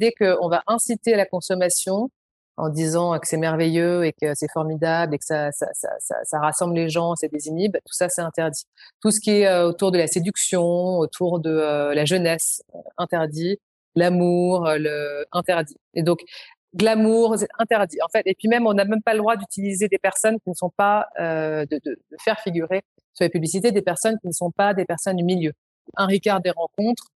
dès qu'on va inciter à la consommation en disant que c'est merveilleux et que c'est formidable et que ça, rassemble les gens, c'est désinhibe, tout ça c'est interdit. Tout ce qui est euh, autour de la séduction, autour de euh, la jeunesse, euh, interdit. L'amour, interdit. Et donc glamour, interdit. En fait, et puis même on n'a même pas le droit d'utiliser des personnes qui ne sont pas de, de, de, faire figurer sur les publicités des personnes qui ne sont pas des personnes du milieu. Un Ricard des rencontres,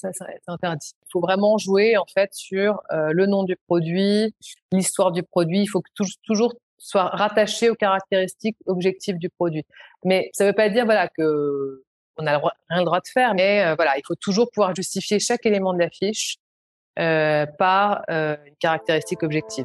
ça, interdit. Il faut vraiment jouer en fait sur euh, le nom du produit, l'histoire du produit. Il faut que toujours soit rattaché aux caractéristiques objectives du produit. Mais ça ne veut pas dire voilà que on a rien le droit de faire, mais euh, voilà, il faut toujours pouvoir justifier chaque élément de l'affiche euh, par une caractéristique objective.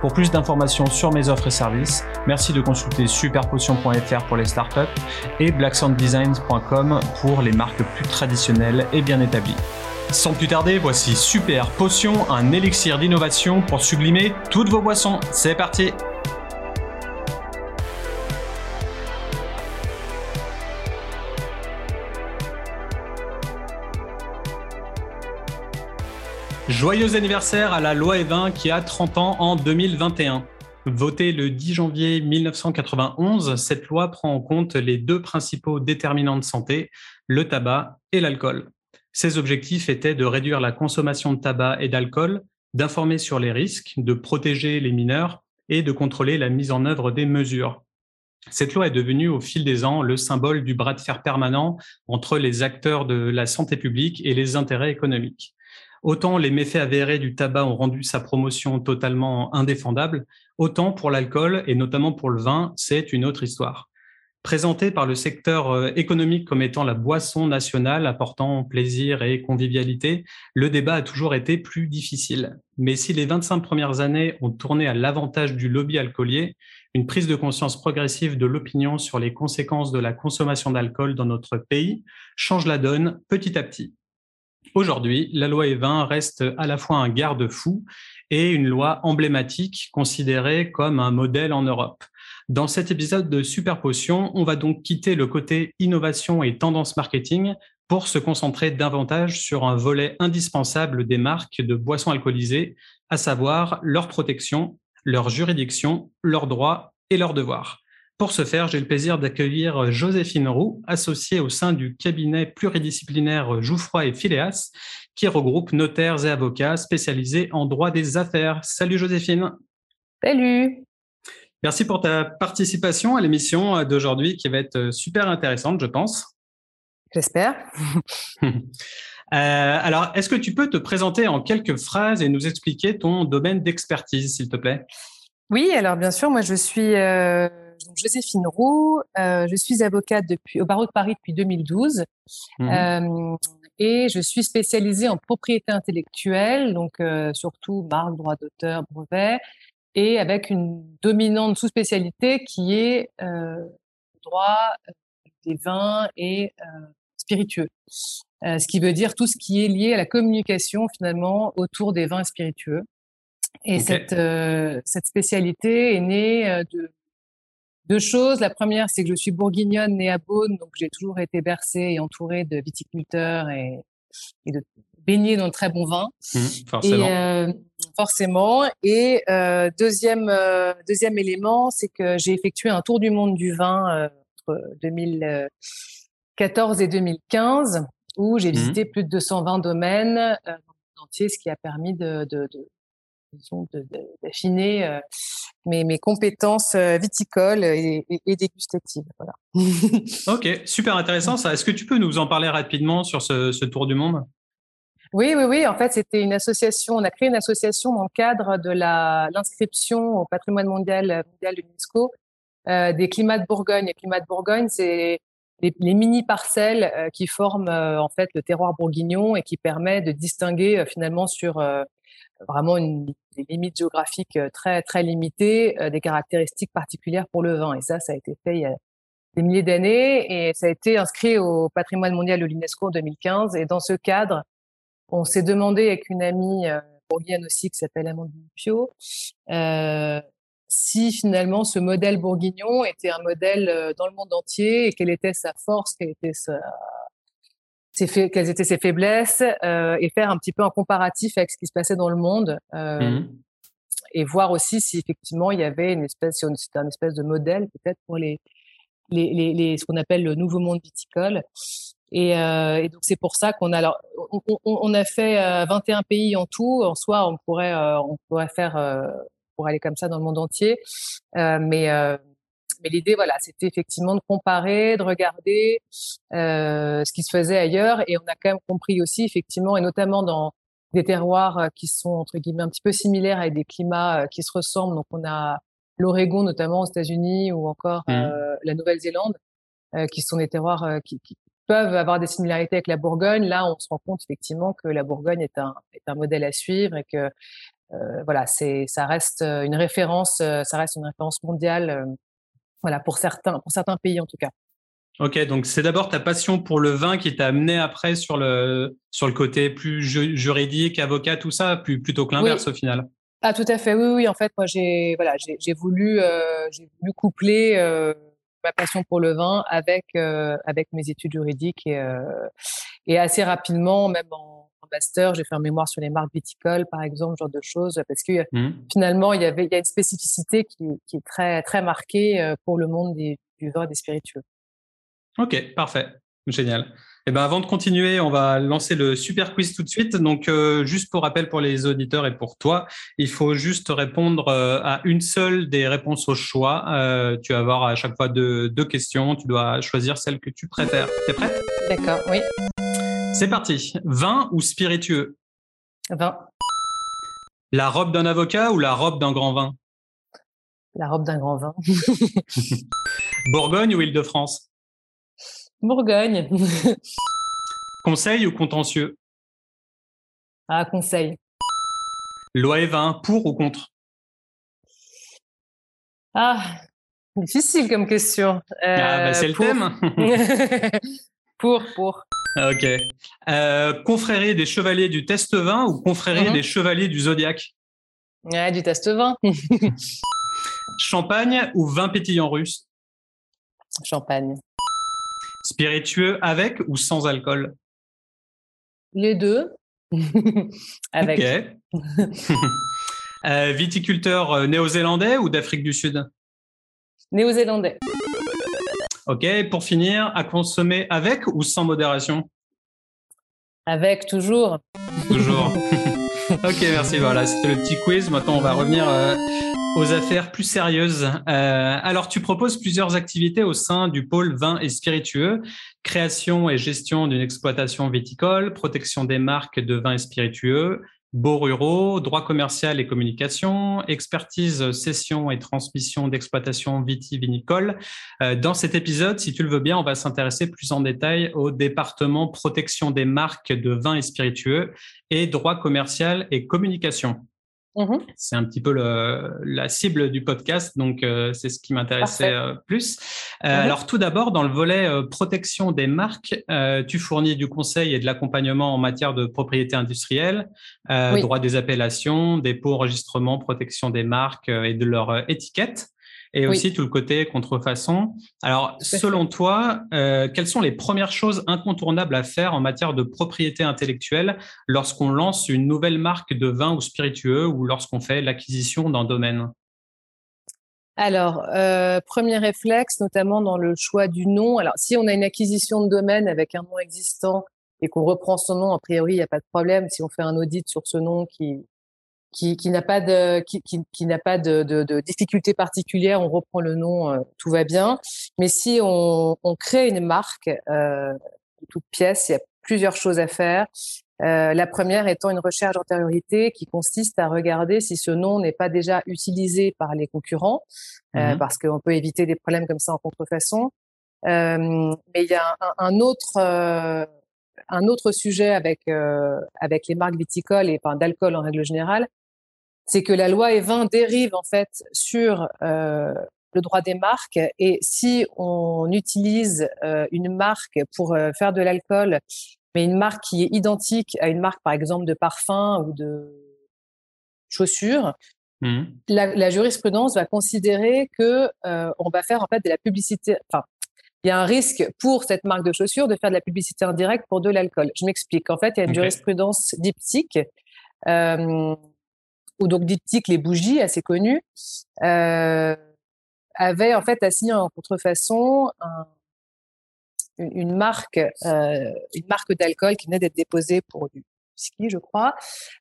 Pour plus d'informations sur mes offres et services, merci de consulter superpotion.fr pour les startups et blacksounddesigns.com pour les marques plus traditionnelles et bien établies. Sans plus tarder, voici Super Potion, un élixir d'innovation pour sublimer toutes vos boissons. C'est parti Joyeux anniversaire à la loi E20 qui a 30 ans en 2021. Votée le 10 janvier 1991, cette loi prend en compte les deux principaux déterminants de santé, le tabac et l'alcool. Ses objectifs étaient de réduire la consommation de tabac et d'alcool, d'informer sur les risques, de protéger les mineurs et de contrôler la mise en œuvre des mesures. Cette loi est devenue au fil des ans le symbole du bras de fer permanent entre les acteurs de la santé publique et les intérêts économiques. Autant les méfaits avérés du tabac ont rendu sa promotion totalement indéfendable, autant pour l'alcool et notamment pour le vin, c'est une autre histoire. Présenté par le secteur euh, économique comme étant la boisson nationale apportant plaisir et convivialité, le débat a toujours été plus difficile. Mais si les 25 premières années ont tourné à l'avantage du lobby alcoolier, une prise de conscience progressive de l'opinion sur les conséquences de la consommation d'alcool dans notre pays change la donne petit à petit. Aujourd'hui, la loi E20 reste à la fois un garde-fou et une loi emblématique considérée comme un modèle en Europe. Dans cet épisode de Super Potion, on va donc quitter le côté innovation et tendance marketing pour se concentrer davantage sur un volet indispensable des marques de boissons alcoolisées, à savoir leur protection, leur juridiction, leurs droits et leurs devoirs. Pour ce faire, j'ai le plaisir d'accueillir Joséphine Roux, associée au sein du cabinet pluridisciplinaire Jouffroy et Phileas, qui regroupe notaires et avocats spécialisés en droit des affaires. Salut Joséphine. Salut. Merci pour ta participation à l'émission d'aujourd'hui qui va être super intéressante, je pense. J'espère. Euh, alors, est-ce que tu peux te présenter en quelques phrases et nous expliquer ton domaine d'expertise, s'il te plaît? Oui, alors bien sûr, moi je suis euh, donc Joséphine Roux, euh, je suis avocate depuis, au barreau de Paris depuis 2012 mmh. euh, et je suis spécialisée en propriété intellectuelle, donc euh, surtout marque, droit d'auteur, brevet, et avec une dominante sous-spécialité qui est droit des vins et spiritueux. ce qui veut dire tout ce qui est lié à la communication finalement autour des vins spiritueux. Et cette, cette spécialité est née de deux choses. La première, c'est que je suis bourguignonne, née à Beaune, donc j'ai toujours été bercée et entourée de viticulteurs et, et de baignée dans le très bon vin. Mmh, forcément. Et, euh, forcément. Et euh, deuxième euh, deuxième élément, c'est que j'ai effectué un tour du monde du vin entre 2014 et 2015, où j'ai mmh. visité plus de 220 domaines dans le monde entier, ce qui a permis de, de, de d'affiner euh, mes, mes, compétences euh, viticoles et, et, dégustatives. Voilà. ok, super intéressant ça. Est-ce que tu peux nous en parler rapidement sur ce, ce tour du monde? Oui, oui, oui. En fait, c'était une association. On a créé une association dans le cadre de l'inscription au patrimoine mondial mondial de l'UNESCO euh, des climats de Bourgogne. Les climats de Bourgogne, c'est les, les, mini parcelles euh, qui forment en fait le terroir bourguignon et qui permet de distinguer finalement sur vraiment des limites géographiques très très limitées, des caractéristiques particulières pour le vin. Et ça, ça a été fait il y a des milliers d'années et ça a été inscrit au patrimoine mondial de l'UNESCO en 2015. Et dans ce cadre, on s'est demandé avec une amie euh, bourguigne aussi qui s'appelle Amandine Pio, euh, si finalement ce modèle bourguignon était un modèle euh, dans le monde entier et quelle était sa force, quelle était sa, ses quelles étaient ses faiblesses euh, et faire un petit peu un comparatif avec ce qui se passait dans le monde euh, mmh. et voir aussi si effectivement il y avait une espèce, c'était un espèce de modèle peut-être pour les les, les, les, ce qu'on appelle le nouveau monde viticole. Et, euh, et donc c'est pour ça qu'on a alors on, on, on a fait 21 euh, pays en tout. En soi, on pourrait euh, on pourrait faire euh, pour aller comme ça dans le monde entier. Euh, mais mais l'idée voilà, c'était effectivement de comparer, de regarder ce qui se faisait ailleurs. Et on a quand même compris aussi effectivement, et notamment dans des terroirs qui sont entre guillemets un petit peu similaires avec des climats qui se ressemblent. Donc on a l'Oregon notamment aux États-Unis ou encore mmh. euh, la Nouvelle-Zélande, euh, qui sont des terroirs euh, qui, qui, peuvent avoir des similarités avec la Bourgogne. Là, on se rend compte effectivement que la Bourgogne est un, est un modèle à suivre et que voilà, c'est ça reste une référence, ça reste une référence mondiale, voilà pour certains pour certains pays en tout cas. Ok, donc c'est d'abord ta passion pour le vin qui t'a amené après sur le sur le côté plus juridique, avocat, tout ça, plus, plutôt que l'inverse au final? Ah tout à fait, oui, oui. En fait, moi j'ai voilà, j'ai voulu euh, voulu coupler euh, ma passion pour le vin avec euh, avec mes études juridiques et euh, et assez rapidement, même en, master, j'ai fait un mémoire sur les marques viticoles, par exemple, genre de choses, parce que mmh. finalement il y avait il y a une spécificité qui, qui est très très marquée euh, pour le monde des, du vin et des spiritueux. Ok, parfait, génial. Eh ben, avant de continuer, on va lancer le super quiz tout de suite. Donc, euh, juste pour rappel pour les auditeurs et pour toi, il faut juste répondre euh, à une seule des réponses au choix. Euh, tu vas avoir à chaque fois deux, deux questions. Tu dois choisir celle que tu préfères. T'es prête D'accord, oui. C'est parti. Vin ou spiritueux? Vin. La robe d'un avocat ou la robe d'un grand vin? La robe d'un grand vin. Bourgogne ou Île-de-France? Bourgogne. conseil ou contentieux? Ah, conseil. Loi et vin, pour ou contre? Ah, difficile comme question. Euh, ah, bah c'est le thème. pour, pour. Ok. Euh, confrérie des chevaliers du test vin ou confrérie mhm. des chevaliers du zodiaque Ouais, du test vin. Champagne ou vin pétillant russe? Champagne. Spiritueux avec ou sans alcool? Les deux. avec. euh, viticulteur euh, néo-zélandais ou d'Afrique du Sud? Néo-zélandais. Ok, pour finir, à consommer avec ou sans modération? Avec, toujours. Toujours. ok, merci. Voilà, c'était le petit quiz. Maintenant, on va revenir euh, aux affaires plus sérieuses. Euh, alors, tu proposes plusieurs activités au sein du pôle vin et spiritueux, création et gestion d'une exploitation viticole, protection des marques de vin et spiritueux, beaux ruraux, droit commercial et communication, expertise, cession et transmission d'exploitation vitivinicole. Euh, dans cet épisode, si tu le veux bien, on va s'intéresser plus en détail au département protection des marques de vin et spiritueux et droit commercial et communication. Mmh c'est un petit peu le, la cible du podcast, donc euh, c'est ce qui m'intéressait euh, plus. Euh, mmh alors tout d'abord, dans le volet protection des marques, tu fournis du conseil et de l'accompagnement en matière de propriété industrielle, droit des appellations, dépôt, enregistrement, protection des marques et de leur étiquette et aussi tout le côté contrefaçon. Alors, selon toi, euh, quelles sont les premières choses incontournables à faire en matière de propriété intellectuelle lorsqu'on lance une nouvelle marque de vin ou spiritueux ou lorsqu'on fait l'acquisition d'un domaine? Alors, euh, premier réflexe, notamment dans le choix du nom. Alors, si on a une acquisition de domaine avec un nom existant et qu'on reprend son nom, a priori, il n'y a pas de problème. Si on fait un audit sur ce nom qui, qui, qui n'a pas de qui, qui, qui n'a pas de, de, de, difficulté particulière, on reprend le nom, euh, tout va bien. Mais si on, on crée une marque, euh, toute pièce, il y a plusieurs choses à faire. Euh, la première étant une recherche d'antériorité qui consiste à regarder si ce nom n'est pas déjà utilisé par les concurrents, euh, mmh parce qu'on peut éviter des problèmes comme ça en contrefaçon. Euh, mais il y a un, un autre un autre sujet avec avec les marques viticoles et enfin, d'alcool en règle générale, c'est que la loi E20 dérive en fait sur le droit des marques et si on utilise une marque pour faire de l'alcool, mais une marque qui est identique à une marque par exemple de parfum ou de chaussures, mmh. la, la, jurisprudence va considérer que on va faire en fait de la publicité. Enfin, il y a un risque pour cette marque de chaussures de faire de la publicité indirecte pour de l'alcool. Je m'explique. En fait, il y a une jurisprudence diptyque, euh, ou donc diptyque, les bougies, assez connues, euh, avaient en fait assigné en contrefaçon un, une, marque, euh, une marque d'alcool qui venait d'être déposée pour du whisky, je crois,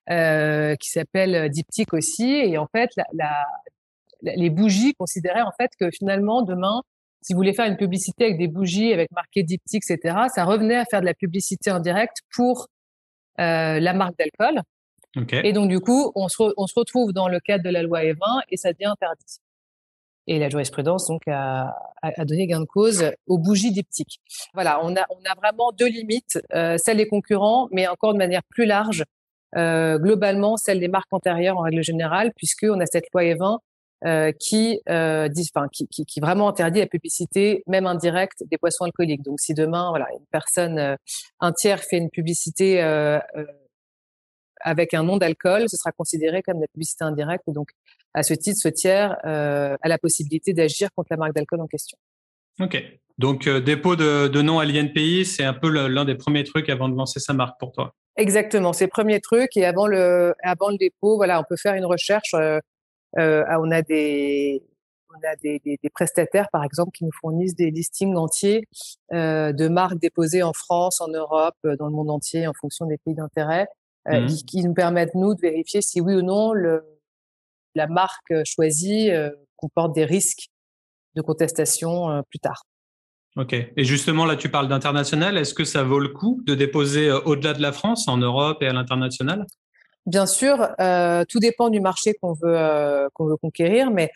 euh, qui s'appelle diptyque aussi. Et en fait, la, la, les bougies considéraient en fait que finalement demain si vous voulez faire une publicité avec des bougies, avec marqué diptyque, etc., ça revenait à faire de la publicité en direct pour euh, la marque d'alcool. Et donc, du coup, on se, on se, retrouve dans le cadre de la loi E20 et ça devient interdit. Et la jurisprudence donc a, a, donné gain de cause aux bougies diptyques. Voilà, on a, on a vraiment deux limites, euh, celle des concurrents, mais encore de manière plus large, euh, globalement celle des marques antérieures en règle générale, puisqu'on a cette loi E20 euh, qui, euh, enfin, qui, qui, qui, vraiment interdit la publicité, même indirecte, des boissons alcooliques. Donc, si demain, voilà, une personne, euh, un tiers fait une publicité euh, euh, avec un nom d'alcool, ce sera considéré comme de la publicité indirecte. Et donc, à ce titre, ce tiers a la possibilité d'agir contre la marque d'alcool en question. Ok. Donc, dépôt de, de nom à l'INPI, c'est un peu l'un des premiers trucs avant de lancer sa marque pour toi. Exactement, c'est le premier truc. Et avant le, avant le dépôt, voilà, on peut faire une recherche. Euh, on a des on a des, des, des, prestataires, par exemple, qui nous fournissent des listings entiers euh, de marques déposées en France, en Europe, euh, dans le monde entier, en fonction des pays d'intérêt, euh, mmh. qui, qui, nous permettent, nous, de vérifier si oui ou non le, la marque choisie euh, comporte des risques de contestation euh, plus tard. Ok. Et justement, là, tu parles d'international. Est-ce que ça vaut le coup de déposer au-delà de la France, en Europe et à l'international? Bien sûr, euh, tout dépend du marché qu'on veut euh, qu'on veut conquérir, mais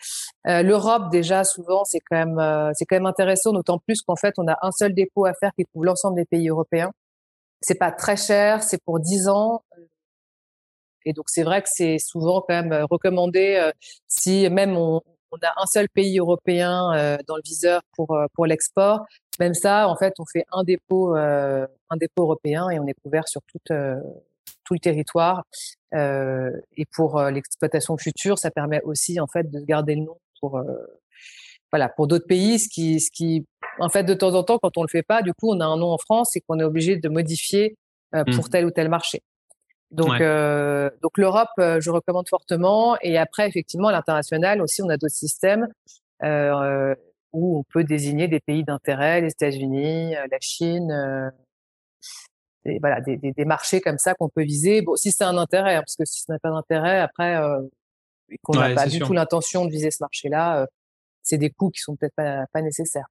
euh, l'Europe déjà souvent c'est quand même euh, c'est quand même intéressant, d'autant plus qu'en fait on a un seul dépôt à faire qui couvre l'ensemble des pays européens. C'est pas très cher, c'est pour 10 ans, et donc c'est vrai que c'est souvent quand même recommandé si même on, on, a un seul pays européen dans le viseur pour pour l'export. Même ça, en fait, on fait un dépôt un dépôt européen et on est couvert sur toute tout le territoire. Euh, et pour euh, l'exploitation future, ça permet aussi en fait de garder le nom pour euh, voilà pour d'autres pays. Ce qui, ce qui, en fait, de temps en temps, quand on le fait pas, du coup, on a un nom en France et qu'on est obligé de modifier pour mmh. tel ou tel marché. Donc, euh, donc l'Europe, je recommande fortement. Et après, effectivement, à l'international aussi, on a d'autres systèmes euh, où on peut désigner des pays d'intérêt, les États-Unis, la Chine, des, voilà, des, des, des, marchés comme ça qu'on peut viser. Bon, si c'est un intérêt, hein, parce que si ça n'a pas d'intérêt, après, euh, qu'on n'a pas du tout l'intention de viser ce marché-là, euh, c'est des coûts qui sont peut-être pas, pas, nécessaires.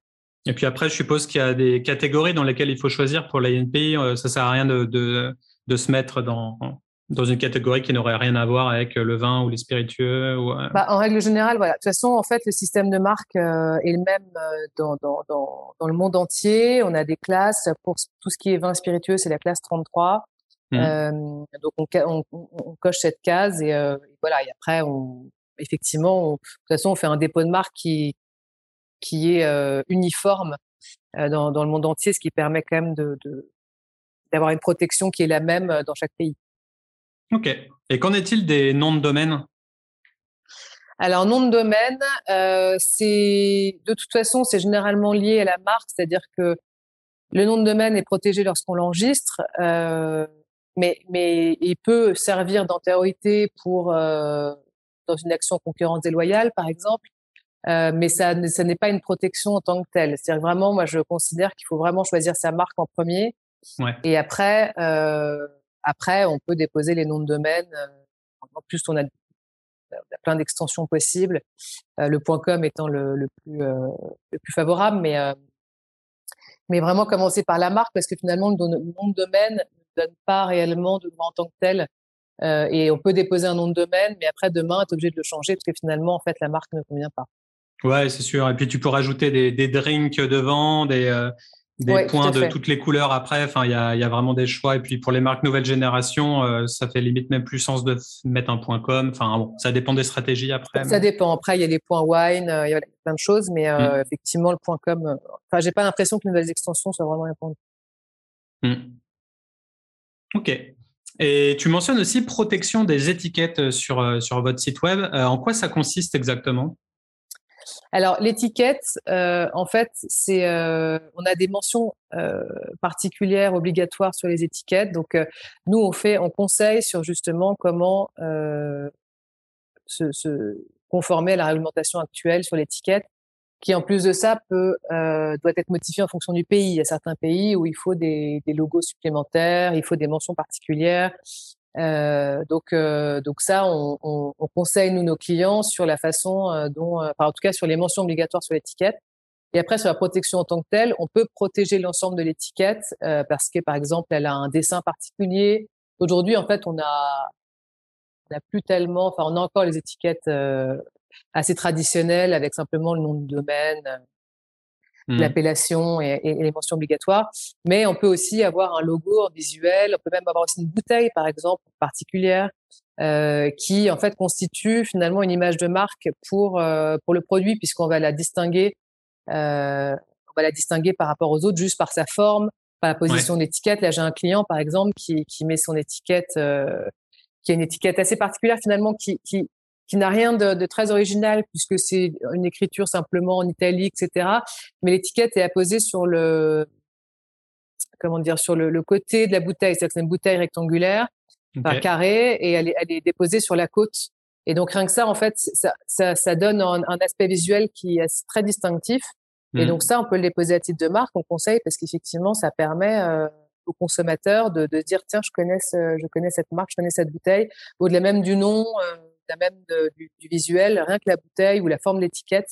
Et puis après, je suppose qu'il y a des catégories dans lesquelles il faut choisir pour l'INPI. Euh, ça sert à rien de, de, de se mettre dans, dans une catégorie qui n'aurait rien à voir avec le vin ou les spiritueux ou... Euh bah, En règle générale, voilà. De toute façon, en fait, le système de marque euh, est le même dans, dans, dans, dans, le monde entier. On a des classes. Pour tout ce qui est vin spiritueux, c'est la classe 33. Mmh. Euh, donc, on, on, on, coche cette case et, euh, voilà. Et après, on, effectivement, de toute façon, on fait un dépôt de marque qui, qui est uniforme dans, dans le monde entier, ce qui permet quand même de, de d'avoir une protection qui est la même dans chaque pays. Ok. Et qu'en est-il des noms de domaine alors, nom de domaine, euh, c'est de toute façon, c'est généralement lié à la marque, c'est-à-dire que le nom de domaine est protégé lorsqu'on l'enregistre, euh, mais, mais il peut servir d'antériorité pour euh, dans une action concurrente déloyale, par exemple, euh, mais ça, ça n'est pas une protection en tant que telle. C'est-à-dire vraiment, moi, je considère qu'il faut vraiment choisir sa marque en premier, ouais. et après euh, après, on peut déposer les noms de domaine. Euh, en plus, on a, plein d'extensions possibles. Euh, le .com étant le, le plus le plus favorable, mais mais vraiment commencer par la marque parce que finalement le, nom de domaine ne donne pas réellement de droit en tant que tel. Euh, et on peut déposer un nom de domaine, mais après demain, être obligé de le changer parce que finalement, en fait, la marque ne convient pas. Ouais, c'est sûr. Et puis tu peux rajouter des, des drinks devant, des, des points de toutes les couleurs après. Enfin, il y a, y a, vraiment des choix. Et puis pour les marques nouvelle génération, euh, ça fait limite même plus sens de mettre un point com. Enfin, bon, ça dépend des stratégies après. Ça dépend. Après, il y a les points wine, euh, il y a plein de choses, mais euh, mm. effectivement, le point com. Enfin, j'ai pas l'impression que les nouvelles extensions soient vraiment répandues. Mm. Ok. Et tu mentionnes aussi protection des étiquettes sur, sur votre site web. en quoi ça consiste exactement? Alors l'étiquette, euh, en fait, c'est euh, on a des mentions euh, particulières obligatoires sur les étiquettes. Donc nous on fait, on conseille sur justement comment se, se, conformer à la réglementation actuelle sur l'étiquette, qui en plus de ça peut doit être modifiée en fonction du pays. Il y a certains pays où il faut des, des logos supplémentaires, il faut des mentions particulières. Euh, donc, euh, donc ça, on, on, on, conseille nous nos clients sur la façon euh, dont, enfin, en tout cas sur les mentions obligatoires sur l'étiquette. Et après sur la protection en tant que telle, on peut protéger l'ensemble de l'étiquette parce que par exemple elle a un dessin particulier. Aujourd'hui, en fait, on a, on a plus tellement, enfin, on a encore les étiquettes assez traditionnelles avec simplement le nom de domaine, Mmh. l'appellation et, et, les mentions obligatoires. Mais on peut aussi avoir un logo en visuel. On peut même avoir aussi une bouteille, par exemple, particulière, euh, qui en fait constitue finalement une image de marque pour euh, pour le produit, puisqu'on va la distinguer. Euh, on va la distinguer par rapport aux autres juste par sa forme, par la position d'étiquette. Là, j'ai un client, par exemple, qui, qui met son étiquette, euh, qui a une étiquette assez particulière finalement, qui, qui qui n'a rien de, de, très original puisque c'est une écriture simplement en italique, etc. Mais l'étiquette est apposée sur le comment dire sur le, le côté de la bouteille, c'est-à-dire que c'est une bouteille rectangulaire, okay. carrée, et elle est, elle est, déposée sur la côte. Et donc rien que ça, en fait, ça, ça, ça donne un, un, aspect visuel qui est très distinctif. Et mmh. donc ça, on peut le déposer à titre de marque, on conseille parce qu'effectivement, ça permet euh, aux consommateurs de, de dire tiens, je connais, ce, je connais cette marque, je connais cette bouteille, au-delà même du nom. Euh, même du, visuel, rien que la bouteille ou la forme de l'étiquette,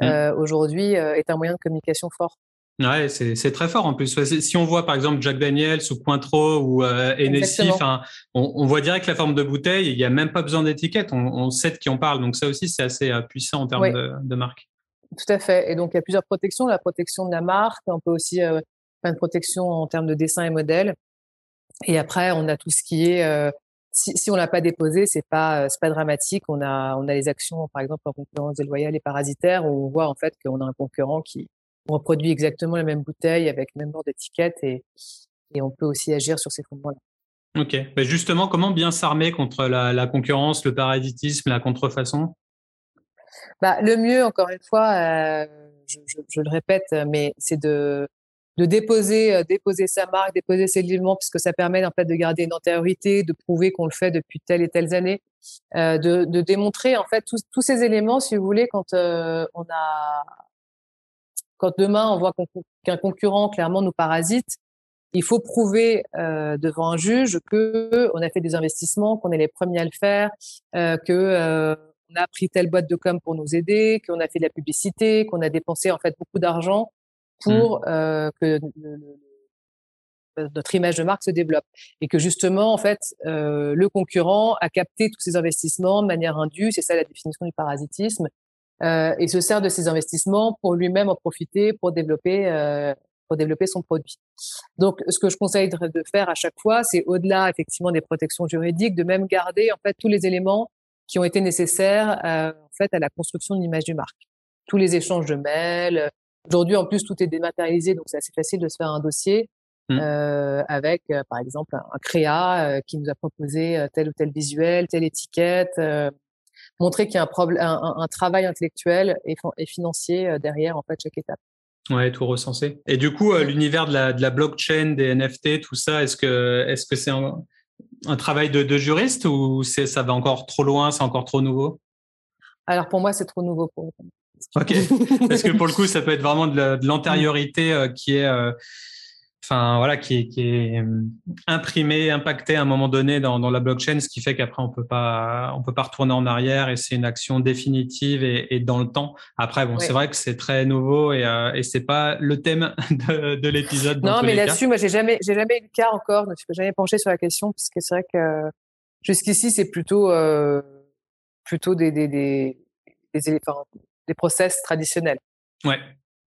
mmh. euh, aujourd'hui, euh, est un moyen de communication fort. Ouais, c'est très fort en plus. Si on voit par exemple Jack Daniels ou Cointreau ou euh, Hennessy, on, on, voit direct la forme de bouteille. Il n'y a même pas besoin d'étiquette. On, on, sait de qui on parle. Donc ça aussi, c'est assez euh, puissant en termes de, de, marque. Tout à fait. Et donc il y a plusieurs protections. La protection de la marque. On peut aussi euh, faire une protection en termes de dessin et modèle. Et après, on a tout ce qui est euh, si, si on l'a pas déposé, c'est pas c'est pas dramatique. On a on a les actions par exemple en concurrence déloyale et parasitaire où on voit en fait qu'on a un concurrent qui reproduit exactement la même bouteille avec le même bord d'étiquette et et on peut aussi agir sur ces fondements-là. Ok. Mais justement, comment bien s'armer contre la, la, concurrence, le parasitisme, la contrefaçon? Bah, Le mieux, encore une fois, euh, je, je, je, le répète, mais c'est de de déposer euh, déposer sa marque, déposer ses éléments, puisque ça permet en fait de garder une antériorité, de prouver qu'on le fait depuis telle et telles années, euh, de, de, démontrer en fait tous, tous ces éléments, si vous voulez, quand euh, on a quand demain on voit qu'un concurrent clairement nous parasite, il faut prouver euh, devant un juge que on a fait des investissements, qu'on est les premiers à le faire, euh, que euh, on a pris telle boîte de com pour nous aider, qu'on a fait de la publicité, qu'on a dépensé en fait beaucoup d'argent pour mmh. euh, que notre image de marque se développe et que justement en fait euh, le concurrent a capté tous ces investissements de manière indue, c'est ça la définition du parasitisme, euh, et se sert de ces investissements pour lui-même en profiter pour développer euh, pour développer son produit. Donc ce que je conseille de, faire à chaque fois, c'est au-delà effectivement des protections juridiques, de même garder en fait tous les éléments qui ont été nécessaires en fait à la construction de l'image du marque, tous les échanges de mails, Aujourd'hui, en plus, tout est dématérialisé, donc c'est assez facile de se faire un dossier mmh. euh, avec, euh, par exemple, un, créa euh, qui nous a proposé tel ou tel visuel, telle étiquette, montrer qu'il y a un, problème, un, un, travail intellectuel et, et, financier derrière en fait chaque étape. Ouais, tout recensé. Et du coup, l'univers de la, de la blockchain, des NFT, tout ça, est-ce que est-ce que c'est un, un, travail de, de juriste ou ça va encore trop loin, c'est encore trop nouveau? Alors pour moi, c'est trop nouveau pour Ok, parce que pour le coup, ça peut être vraiment de l'antériorité euh, qui est, euh, enfin voilà, qui est, qui est euh, imprimée, impactée à un moment donné dans, dans la blockchain, ce qui fait qu'après on peut pas, on peut pas retourner en arrière et c'est une action définitive et, et, dans le temps. Après, bon, c'est vrai que c'est très nouveau et, euh, et c'est pas le thème de, de l'épisode. Non, mais là-dessus, moi, j'ai jamais, j'ai jamais eu le cas encore. Je ne suis jamais penché sur la question parce que c'est vrai que jusqu'ici, c'est plutôt, euh, plutôt des, des, des, des éléphants des process traditionnels. Ouais,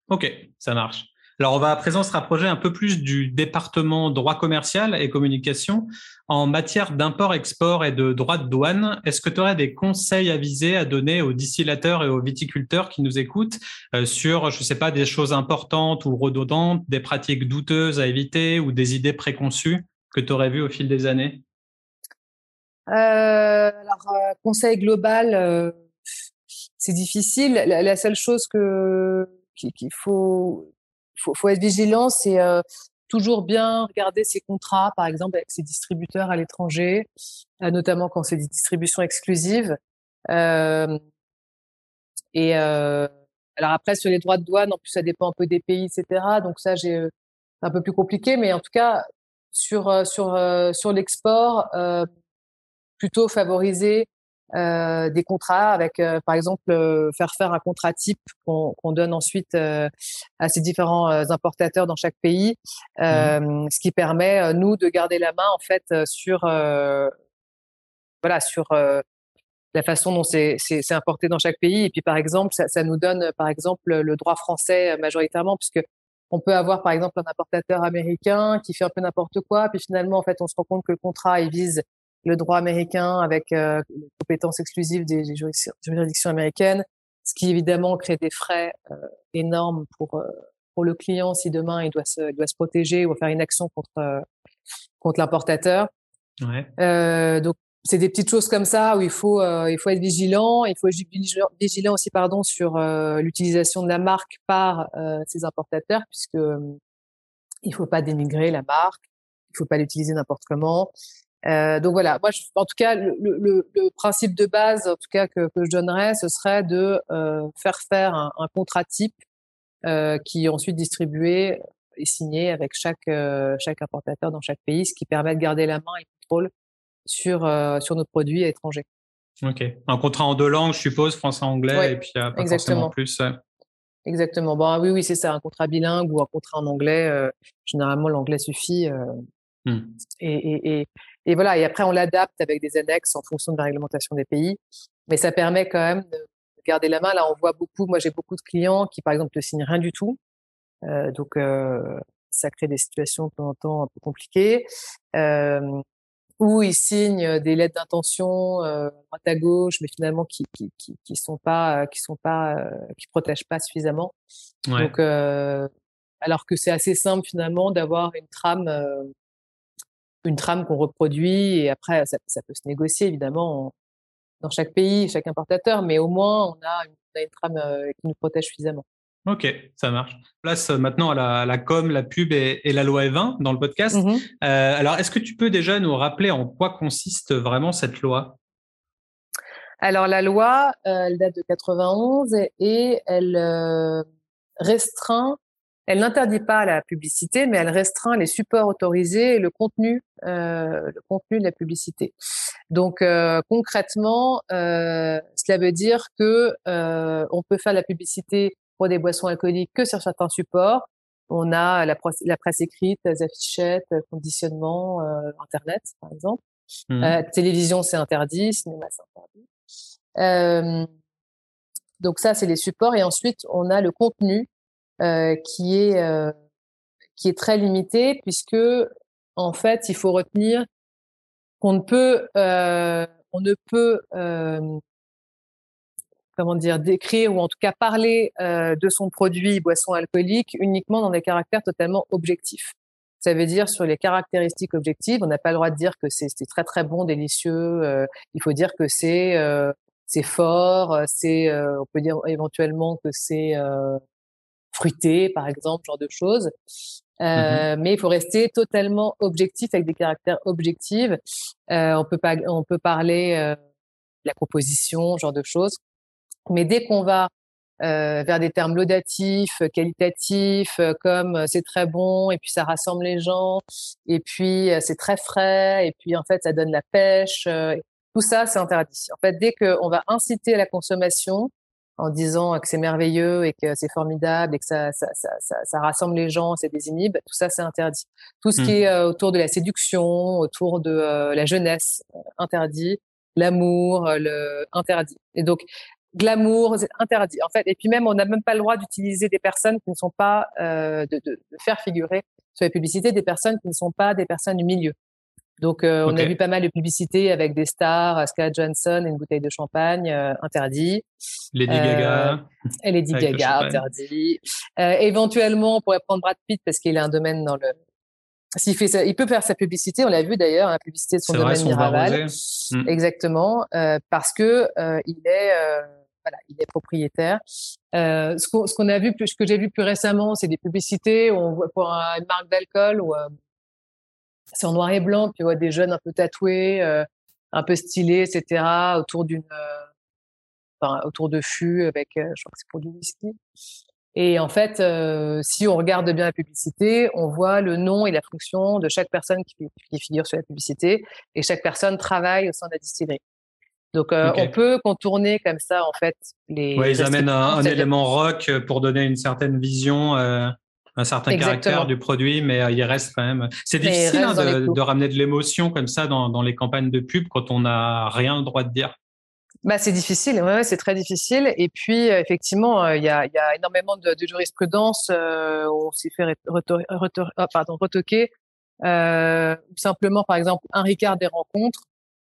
ok, ça marche. Alors, on va à présent se rapprocher un peu plus du département droit commercial et communication. En matière d'import-export et de droit de douane, est-ce que tu aurais des conseils avisés à donner aux distillateurs et aux viticulteurs qui nous écoutent euh, sur, je ne sais pas, des choses importantes ou redondantes, des pratiques douteuses à éviter ou des idées préconçues que tu aurais vues au fil des années? Euh, Alors, euh, conseil global, c'est difficile. La, seule chose que qu'il faut, faut, faut être vigilant, c'est toujours bien regarder ses contrats, par exemple avec ses distributeurs à l'étranger, euh, notamment quand c'est des distributions exclusives. Euh, et euh, alors après sur les droits de douane, en plus ça dépend un peu des pays, etc. Donc ça j'ai euh, un peu plus compliqué, mais en tout cas sur euh, sur sur l'export, plutôt favoriser euh, des contrats avec, euh, par exemple, euh, faire faire un contrat type qu'on donne ensuite à ces différents importateurs dans chaque pays, mmh. ce qui permet nous de garder la main en fait sur voilà sur la façon dont c'est importé dans chaque pays. Et puis, par exemple, ça, ça, nous donne, par exemple, le droit français majoritairement, puisque on peut avoir, par exemple, un importateur américain qui fait un peu n'importe quoi, puis finalement, en fait, on se rend compte que le contrat, il vise le droit américain avec euh, les compétences exclusives des juridictions américaines, ce qui évidemment crée des frais euh, énormes pour euh, pour le client si demain il doit se doit se protéger ou faire une action contre contre l'importateur. Ouais. donc c'est des petites choses comme ça où il faut il faut être vigilant, il faut être vigilant aussi pardon sur l'utilisation de la marque par ces importateurs puisque il faut pas dénigrer la marque, il faut pas l'utiliser n'importe comment. Euh, donc voilà, moi, je, en tout cas, le, le, le, principe de base, en tout cas que, que je donnerais, ce serait de euh, faire faire un, un contrat type euh, qui est ensuite distribué et signé avec chaque euh, chaque importateur dans chaque pays, ce qui permet de garder la main et le contrôle sur euh, sur nos produits à l'étranger. Ok, un contrat en deux langues, je suppose, français-anglais, et puis pas exactement. plus. Exactement. Bon, oui, oui, c'est ça, un contrat bilingue ou un contrat en anglais. généralement, l'anglais suffit. Mmh. Et, et, et, et voilà, et après on l'adapte avec des annexes en fonction de la réglementation des pays. Mais ça permet quand même de garder la main. Là, on voit beaucoup, moi j'ai beaucoup de clients qui par exemple ne signent rien du tout. Euh, donc euh, ça crée des situations de temps en temps un peu compliquées. Euh, où ils signent des lettres d'intention euh, droite à gauche, mais finalement qui qui qui, qui sont pas qui sont pas euh, qui protègent pas suffisamment. Ouais. Donc euh, alors que c'est assez simple finalement d'avoir une trame euh, une trame qu'on reproduit et après ça, ça, peut se négocier évidemment dans chaque pays, chaque importateur, mais au moins on a une, on a une trame euh, qui nous protège suffisamment. Ok, ça marche. Place euh, maintenant à la, la com, la pub et, et, la loi E20 dans le podcast. Mmh euh, alors, est-ce que tu peux déjà nous rappeler en quoi consiste vraiment cette loi? Alors, la loi, euh, elle date de 91 et, et elle restreint elle n'interdit pas la publicité, mais elle restreint les supports autorisés et le contenu, euh, le contenu de la publicité. Donc euh, concrètement, euh, cela veut dire que euh, on peut faire la publicité pour des boissons alcooliques que sur certains supports. On a la, la presse écrite, les affichettes, conditionnement, euh, internet par exemple. Mmh. Euh, télévision c'est interdit, cinéma c'est interdit. donc ça c'est les supports et ensuite on a le contenu qui est euh, qui est très limité puisque en fait il faut retenir qu'on ne peut euh, on ne peut comment dire décrire ou en tout cas parler de son produit boisson alcoolique uniquement dans des caractères totalement objectifs. Ça veut dire sur les caractéristiques objectives, on n'a pas le droit de dire que c'est très très bon, délicieux. il faut dire que c'est c'est fort, c'est on peut dire éventuellement que c'est fruité, par exemple, genre de choses. Mmh euh, Mais il faut rester totalement objectif avec des caractères objectifs. Euh, on peut pas, on peut parler euh, de la composition, genre de choses. Mais dès qu'on va euh, vers des termes laudatifs, qualitatifs, euh, comme euh, c'est très bon et puis ça rassemble les gens et puis c'est très frais et puis en fait ça donne la pêche. tout ça c'est interdit. En fait, dès qu'on va inciter à la consommation, en disant que c'est merveilleux et que c'est formidable et que ça, ça, ça, ça, rassemble les gens, c'est désinhibe, tout ça c'est interdit. Tout ce qui mmh. est euh, autour de la séduction, autour de euh, la jeunesse, euh, interdit, l'amour, le interdit. Et donc glamour, c'est interdit. En fait, et puis même, on n'a même pas le droit d'utiliser des personnes qui ne sont pas, euh, de, de, de, faire figurer sur les publicités des personnes qui ne sont pas des personnes du milieu. Donc, euh, on a vu pas mal de publicités avec des stars, Scarlett Johansson, une bouteille de champagne, euh, interdit. Lady Gaga. Et Lady Gaga, interdit. éventuellement, on pourrait prendre Brad Pitt parce qu'il a un domaine dans le s'il fait ça, il peut faire sa publicité. On l'a vu d'ailleurs, la publicité de son domaine Miraval. Mm. Exactement, euh, parce que euh, il est, euh, voilà, il est propriétaire. Euh, ce qu'on, a vu, ce que j'ai vu plus récemment, c'est des publicités où on voit pour une marque d'alcool euh, c'est en noir et blanc, puis on voit des jeunes un peu tatoués, euh, un peu stylés, etc., autour d'une, enfin, autour de fûts avec, je crois que c'est pour du whisky. Et en fait, euh, si on regarde bien la publicité, on voit le nom et la fonction de chaque personne qui, qui figure sur la publicité, et chaque personne travaille au sein de la distillerie. Donc, euh, on peut contourner comme ça, en fait, les. Ouais, ils amènent un, un élément rock pour donner une certaine vision, euh, un certain caractère du produit, mais euh, il reste quand même. C'est difficile hein, de, de, ramener de l'émotion comme ça dans, dans les campagnes de pub quand on n'a rien le droit de dire. Bah, c'est difficile, ouais, c'est très difficile. Et puis, euh, effectivement, euh, il y, a, y, a, énormément de, de jurisprudence euh, où on s'est fait oh, pardon, retoquer. Euh, simplement, par exemple, un Ricard des rencontres,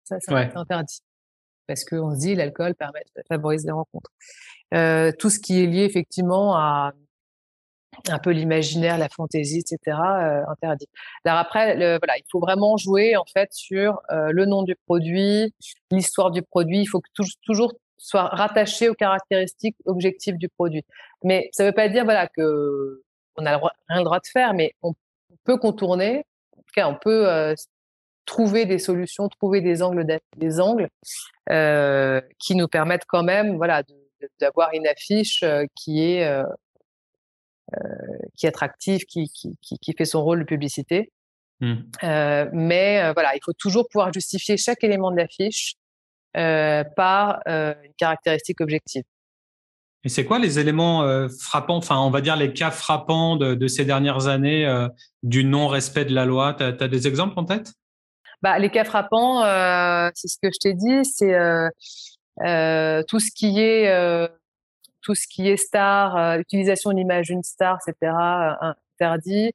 ça, ça ouais. interdit. Parce qu'on se dit l'alcool permet favoriser les rencontres. Tout ce qui est lié effectivement à un peu l'imaginaire, la fantaisie, etc. Euh, interdit. Alors après, le, voilà, il faut vraiment jouer en fait sur euh, le nom du produit, l'histoire du produit. Il faut que tout, toujours soit rattaché aux caractéristiques objectives du produit. Mais ça ne veut pas dire voilà que on a rien le droit de faire, mais on, peut contourner. En tout cas, on peut euh, trouver des solutions, trouver des angles, des angles euh, qui nous permettent quand même, voilà, d'avoir une affiche euh, qui est euh, qui est attractif, qui, qui, qui, fait son rôle de publicité. Mmh. Euh, mais euh, voilà, il faut toujours pouvoir justifier chaque élément de l'affiche par une caractéristique objective. Et c'est quoi les éléments frappants, enfin on va dire les cas frappants de, de ces dernières années du non-respect de la loi? Tu as, des exemples en tête? Bah, Les cas frappants, c'est ce que je t'ai dit, c'est tout ce qui est tout ce qui est star, euh, utilisation de l'image d'une star, etc., euh, interdit.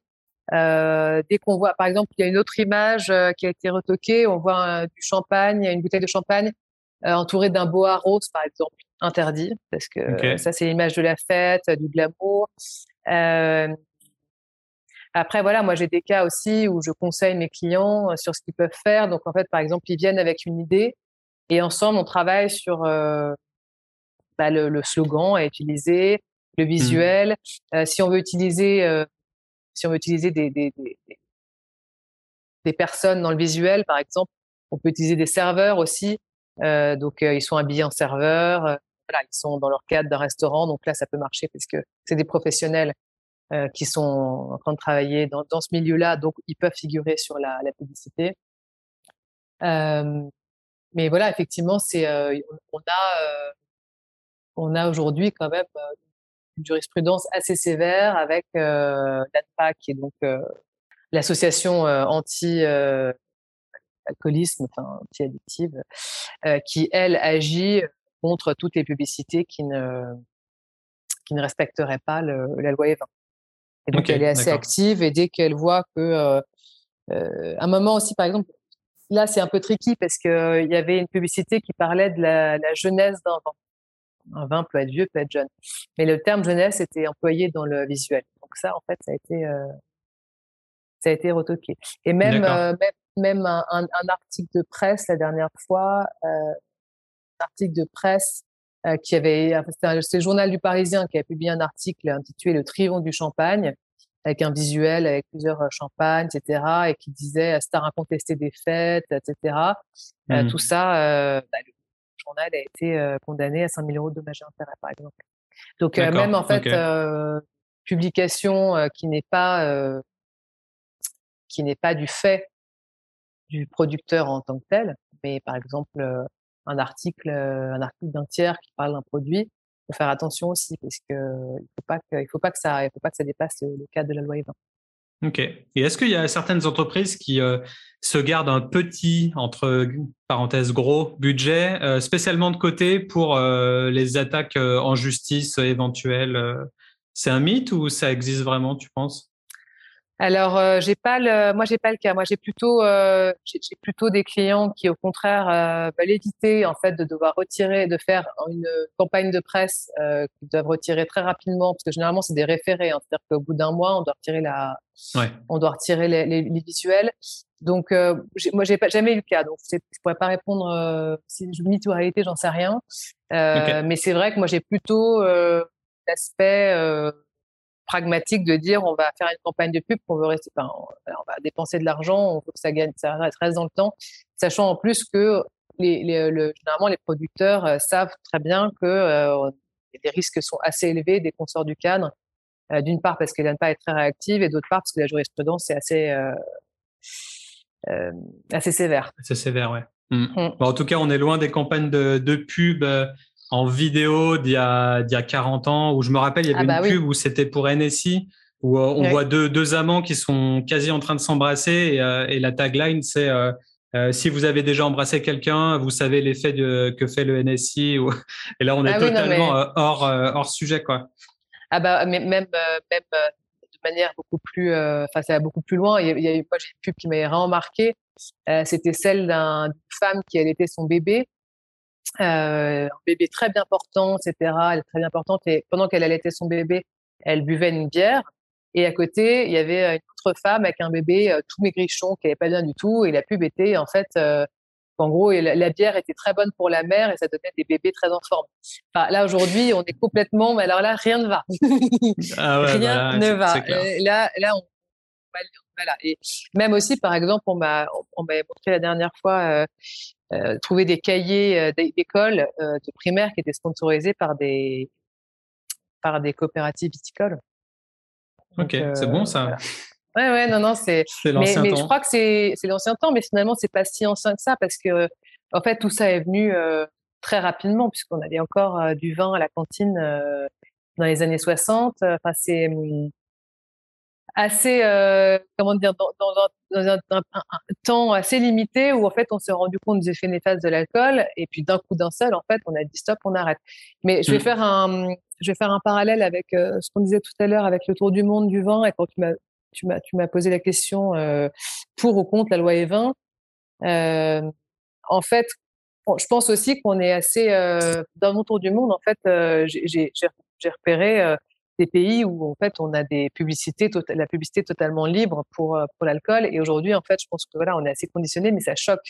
Euh, dès qu'on voit, par exemple, il y a une autre image qui a été retoquée, on voit du champagne, une bouteille de champagne entourée d'un boa rose, par exemple, interdit, parce que okay. ça, c'est l'image de la fête, du glamour. après, voilà, moi, j'ai des cas aussi où je conseille mes clients sur ce qu'ils peuvent faire. Donc, en fait, par exemple, ils viennent avec une idée et ensemble, on travaille sur bah, le, le, slogan à utiliser, le mmh. visuel. Mmh. Euh, si on veut utiliser, euh, si on veut utiliser des, des, des, des, personnes dans le visuel, par exemple, on peut utiliser des serveurs aussi. Euh, donc, ils sont habillés en serveur. Voilà, ils sont dans leur cadre d'un restaurant. Donc là, ça peut marcher parce que c'est des professionnels qui sont en train de travailler dans, dans ce milieu-là. Donc, ils peuvent figurer sur la, la publicité. mais voilà, effectivement, c'est on a on a aujourd'hui quand même euh, une jurisprudence assez sévère avec euh, l'ANPA, qui est donc euh, l'association euh, anti alcoolisme, enfin anti-addictive, qui elle agit contre toutes les publicités qui ne qui ne respecteraient pas le, la loi E20. Et donc okay, elle est assez active et dès qu'elle voit que un moment aussi par exemple là c'est un peu tricky parce que il y avait une publicité qui parlait de la, la jeunesse d'un vent un vin peut être vieux, peut être jeune. Mais le terme jeunesse était employé dans le visuel. Donc ça, en fait, ça a été, euh, ça a été retoqué. Et même, euh, même, même un, un, un, article de presse la dernière fois, euh, un article de presse euh, qui avait, c'est le journal du Parisien qui a publié un article intitulé Le Triomphe du champagne avec un visuel avec plusieurs euh, champagnes, etc., et qui disait star incontesté des fêtes, etc. Mmh. tout ça, bah, journal a été condamné à 5 000 euros de dommages et intérêts, par exemple. Donc, même en fait, okay. Publication qui n'est pas qui n'est pas du fait du producteur en tant que tel, mais par exemple un article, un article d'un tiers qui parle d'un produit, faut faire attention aussi parce que il faut pas que, il faut pas que ça, il faut pas que ça dépasse le, le cadre de la loi E20. Ok. Et est-ce qu'il y a certaines entreprises qui, euh, se garde un petit, entre parenthèses gros, budget, spécialement de côté pour les attaques en justice éventuelles. C'est un mythe ou ça existe vraiment, tu penses? Alors, euh, j'ai pas le, moi j'ai pas le cas. Moi j'ai plutôt, euh, j'ai plutôt des clients qui au contraire euh, veulent éviter en fait de devoir retirer, de faire une campagne de presse euh, qu'ils doivent retirer très rapidement parce que généralement c'est des référés. Hein, C'est-à-dire qu'au bout d'un mois on doit retirer la, ouais. on doit retirer les, les, les visuels. Donc euh, moi j'ai pas jamais eu le cas. Donc je pourrais pas répondre euh, si je mythe ou réalité, j'en sais rien. Okay. Mais c'est vrai que moi j'ai plutôt l'aspect pragmatique de dire on va faire une campagne de pub, on veut rester, enfin, on va dépenser de l'argent, on veut que ça gagne, ça reste dans le temps, sachant en plus que les, les le, généralement les producteurs euh, savent très bien que euh, les risques sont assez élevés dès qu'on sort du cadre. Euh, d'une part parce qu'elle ne pas être très réactive et d'autre part parce que la jurisprudence est assez euh, euh, assez sévère. Assez sévère, ouais. Mmh. Mmh. Bon, en tout cas, on est loin des campagnes de, de pub en vidéo d'il y y a 40 ans, où je me rappelle, il y avait ah bah une pub où c'était pour NSI, où euh, on voit deux, deux amants qui sont quasi en train de s'embrasser et, euh, et la tagline, c'est euh, si vous avez déjà embrassé quelqu'un, vous savez l'effet que fait le NSI. Ou... Et là, on est ah totalement mais... hors, hors sujet. Quoi. Ah bah, même, même de manière beaucoup plus, enfin, ça va beaucoup plus loin. Il y a, il y a, moi, j'ai une pub qui m'a vraiment marqué. C'était celle d'une femme qui allaitait son bébé un bébé très bien portant, etc. Elle est très bien portante et pendant qu'elle allaitait son bébé, elle buvait une bière. Et à côté, il y avait une autre femme avec un bébé euh, tout maigrichon qui n'allait pas bien du tout. Et la pub était en fait, euh, en gros, la, la, bière était très bonne pour la mère et ça donnait des bébés très en forme. Enfin, là aujourd'hui, on est complètement, mais alors là, rien ne va. Ah ouais, rien bah, ne va. là, là, on, voilà. Et même aussi, par exemple, on m'a, on m'a montré la dernière fois euh, euh, trouver des cahiers euh, d'école de primaire qui étaient sponsorisés par des par des coopératives viticoles. Ok, c'est bon ça. Voilà. Ouais, ouais, non, non, c'est. Mais, temps. mais je crois que c'est c'est l'ancien temps, mais finalement c'est pas si ancien que ça parce que en fait tout ça est venu très rapidement puisqu'on avait encore du vin à la cantine dans les années 60. Enfin, c'est hum, assez, euh, comment dire, dans, dans, dans un, un, un, temps assez limité où en fait on s'est rendu compte des effets néfastes de l'alcool et puis d'un coup d'un seul en fait on a dit stop, on arrête. Mais je vais mmh. faire un, je vais faire un parallèle avec euh, ce qu'on disait tout à l'heure avec le tour du monde du vin et quand tu m'as tu m'as tu m'as posé la question euh, pour ou contre la loi E20. Euh, en fait, je pense aussi qu'on est assez dans mon tour du monde. En fait, j'ai j'ai repéré des pays où en fait on a des publicités, tota-, la publicité totalement libre pour euh, pour l'alcool. Et aujourd'hui, en fait, je pense que voilà, on est assez conditionné, mais ça choque.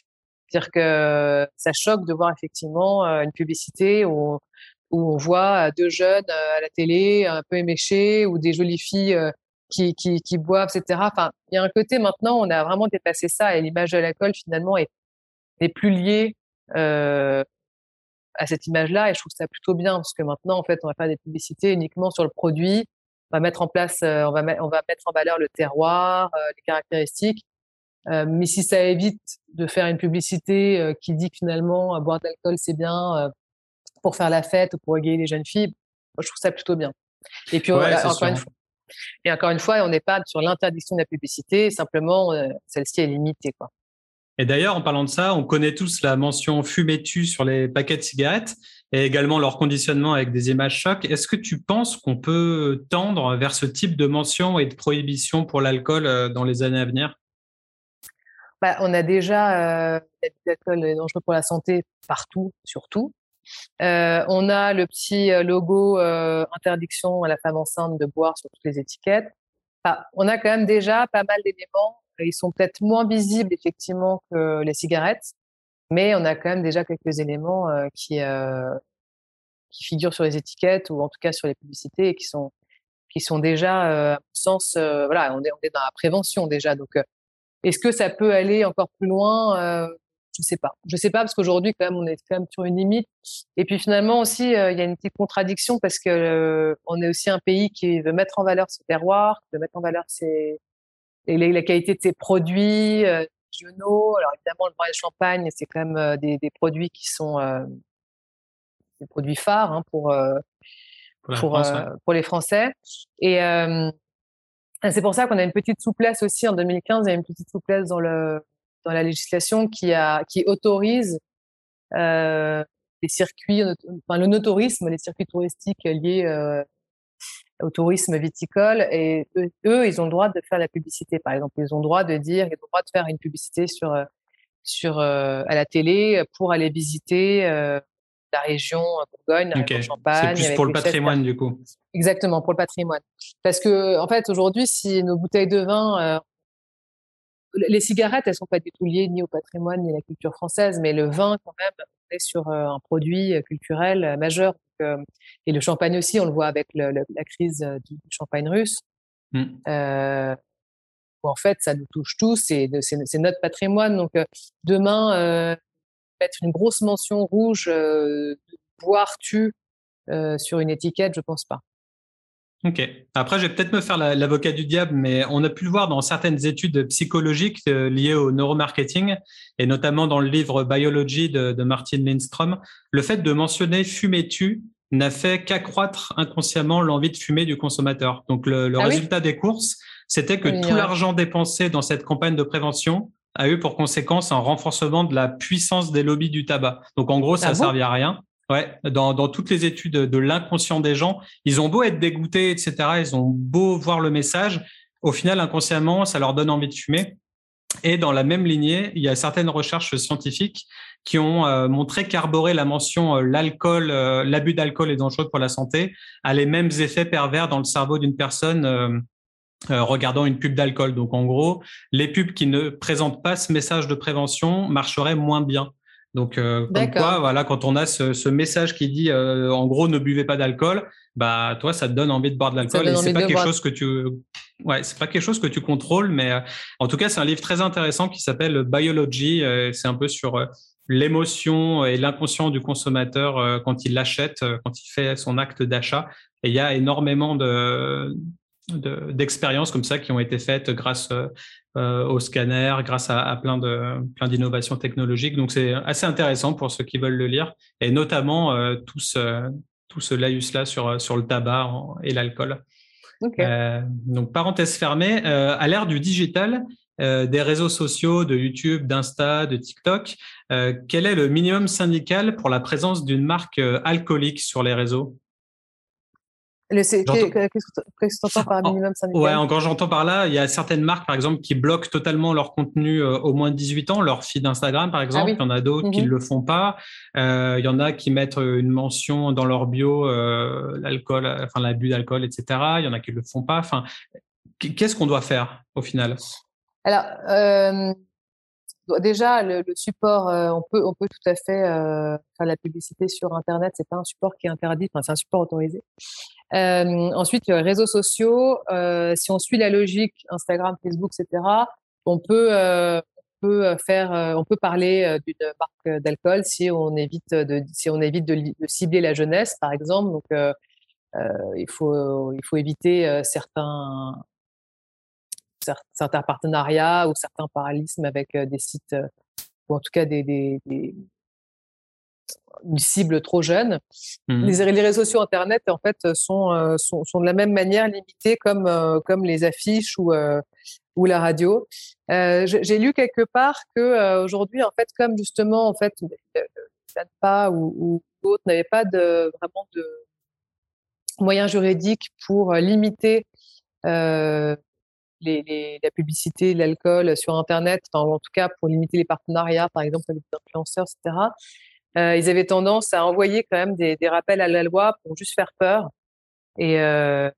C'est-à-dire que ça choque de voir effectivement euh, une publicité où, où on voit deux jeunes euh, à la télé un peu éméchés ou des jolies filles qui, qui, boivent, etc. Enfin, il y a un côté maintenant, on a vraiment dépassé ça et l'image de l'alcool finalement est n'est plus liée euh, à cette image-là et je trouve ça plutôt bien parce que maintenant en fait on va faire des publicités uniquement sur le produit. On va mettre en place euh, on va on va mettre en valeur le terroir euh, les caractéristiques. Euh, mais si ça évite de faire une publicité euh, qui dit que finalement euh, boire de l'alcool c'est bien pour faire la fête ou pour égayer les jeunes filles je trouve ça plutôt bien. Et puis on- encore sûr. une fois et encore une fois on n'est pas sur l'interdiction de la publicité. Simplement celle-ci est limitée quoi Et d'ailleurs, en parlant de ça, on connaît tous la mention fumée tu sur les paquets de cigarettes et également leur conditionnement avec des images chocs. Est-ce que tu penses qu'on peut tendre vers ce type de mention et de prohibition pour l'alcool euh, dans les années à venir? Bah, on a déjà euh, l'alcool est dangereux pour la santé partout, surtout. Euh, on a le petit euh, logo euh, interdiction à la femme enceinte de boire sur toutes les étiquettes. On a quand même déjà pas mal d'éléments. Ils sont peut-être moins visibles effectivement que les cigarettes, mais on a quand même déjà quelques éléments euh, qui euh, qui figurent sur les étiquettes ou en tout cas sur les publicités et qui sont qui sont déjà, euh, à mon sens, euh, voilà, on est on est dans la prévention déjà. Donc est-ce que ça peut aller encore plus loin Je sais pas. Je sais pas parce qu'aujourd'hui quand même on est quand même sur une limite. Et puis finalement aussi il y a une petite contradiction parce que euh, on est aussi un pays qui veut mettre en valeur ses terroirs, qui veut mettre en valeur ses et la, qualité de ses produits euh, régionaux. Alors évidemment le vin et le champagne c'est quand même euh, des, des produits qui sont euh, des produits phares hein, pour pour la pour, France ouais. pour les Français. Et c'est pour ça qu'on a une petite souplesse aussi en 2015. Il y a une petite souplesse dans le dans la législation qui, a, qui autorise euh, les circuits, enfin le notourisme, les circuits touristiques liés euh, au tourisme viticole. Et eux, ils ont le droit de faire la publicité, par exemple. Ils ont le droit de dire, ils ont le droit de faire une publicité sur, euh, sur, euh, à la télé pour aller visiter euh, la région Bourgogne, okay. Champagne. C'est plus pour le patrimoine, du coup. Exactement, pour le patrimoine. Parce que, en fait, aujourd'hui, si nos bouteilles de vin, les cigarettes, elles sont pas du tout liées ni au patrimoine ni à la culture française, mais le vin, quand même, on est sur un produit culturel majeur et le champagne aussi, on le voit avec le, la crise euh, du, champagne russe. Mmh. Euh, où en fait, ça nous touche tous, c'est notre patrimoine. Donc euh, demain, mettre une grosse mention rouge, euh, boire-tu sur une étiquette, je pense pas. Ok. Après, je vais peut-être me faire l'avocat du diable, mais on a pu le voir dans certaines études psychologiques liées au neuromarketing, et notamment dans le livre Biology de, de Martin Lindstrom, le fait de mentionner fumer-tu n'a fait qu'accroître inconsciemment l'envie de fumer du consommateur. Donc le, le ah résultat des courses, c'était que tout l'argent dépensé dans cette campagne de prévention a eu pour conséquence un renforcement de la puissance des lobbies du tabac. Donc en gros, ça ne ah à rien. Ouais, dans, toutes les études de l'inconscient des gens, ils ont beau être dégoûtés, etc. Ils ont beau voir le message, au final, inconsciemment, ça leur donne envie de fumer. Et dans la même lignée, il y a certaines recherches scientifiques qui ont euh, montré qu'arborer la mention euh, l'alcool, euh, l'abus d'alcool est dangereux pour la santé, a les mêmes effets pervers dans le cerveau d'une personne regardant une pub d'alcool. Donc en gros, les pubs qui ne présentent pas ce message de prévention marcheraient moins bien. Donc comme quoi, voilà, quand on a ce, ce message qui dit en gros ne buvez pas d'alcool, bah toi ça te donne envie de boire de l'alcool et c'est pas quelque chose que tu ouais c'est pas quelque chose que tu contrôles mais en tout cas c'est un livre très intéressant qui s'appelle Biology c'est un peu sur l'émotion et l'inconscient du consommateur euh, quand il l'achète, euh, quand il fait son acte d'achat. Et il y a énormément de d'expériences comme ça qui ont été faites grâce euh, au scanner, grâce à, plein de plein d'innovations technologiques. Donc c'est assez intéressant pour ceux qui veulent le lire et notamment tout ce tout ce laïus là sur sur le tabac et l'alcool. donc parenthèse fermée. à l'ère du digital, euh, des réseaux sociaux, de YouTube, d'Insta, de TikTok. Euh, quel est le minimum syndical pour la présence d'une marque euh, alcoolique sur les réseaux? Qu'est-ce que tu entends par minimum syndical Ouais, encore j'entends par là, il y a certaines marques, par exemple, qui bloquent totalement leur contenu au moins de 18 ans, leur feed Instagram, par ah exemple. Il y en a d'autres qui ne mhm. le font pas. il y en a qui mettent une mention dans leur bio, l'alcool, enfin l'abus d'alcool, etc. Il y en a qui ne le font pas. Enfin, qu'est-ce qu'on doit faire au final? Alors, euh, déjà, le, support, euh, on, peut, tout à fait euh, faire la publicité sur Internet. C'est pas un support qui est interdit, enfin, c'est un support autorisé. ensuite, les réseaux sociaux. si on suit la logique Instagram, Facebook, etc., on peut, faire, on peut parler d'une marque d'alcool si on évite de, si on évite de, cibler la jeunesse, par exemple. Donc, il faut, il faut éviter certains certains partenariats ou certains paralysmes avec des sites, ou en tout cas des, des, des une cible trop jeune. Mmh les, les, réseaux sociaux Internet, en fait, sont, euh, sont, sont, de la même manière limités comme, comme les affiches ou, ou la radio. J'ai lu quelque part que aujourd'hui, en fait, comme justement, en fait, pas ou, ou d'autres n'avaient pas de, vraiment de moyens juridiques pour limiter euh, les, la publicité, l'alcool sur Internet, en tout cas pour limiter les partenariats, par exemple avec les influenceurs, etc., euh, ils avaient tendance à envoyer quand même des, des, rappels à la loi pour juste faire peur et, euh,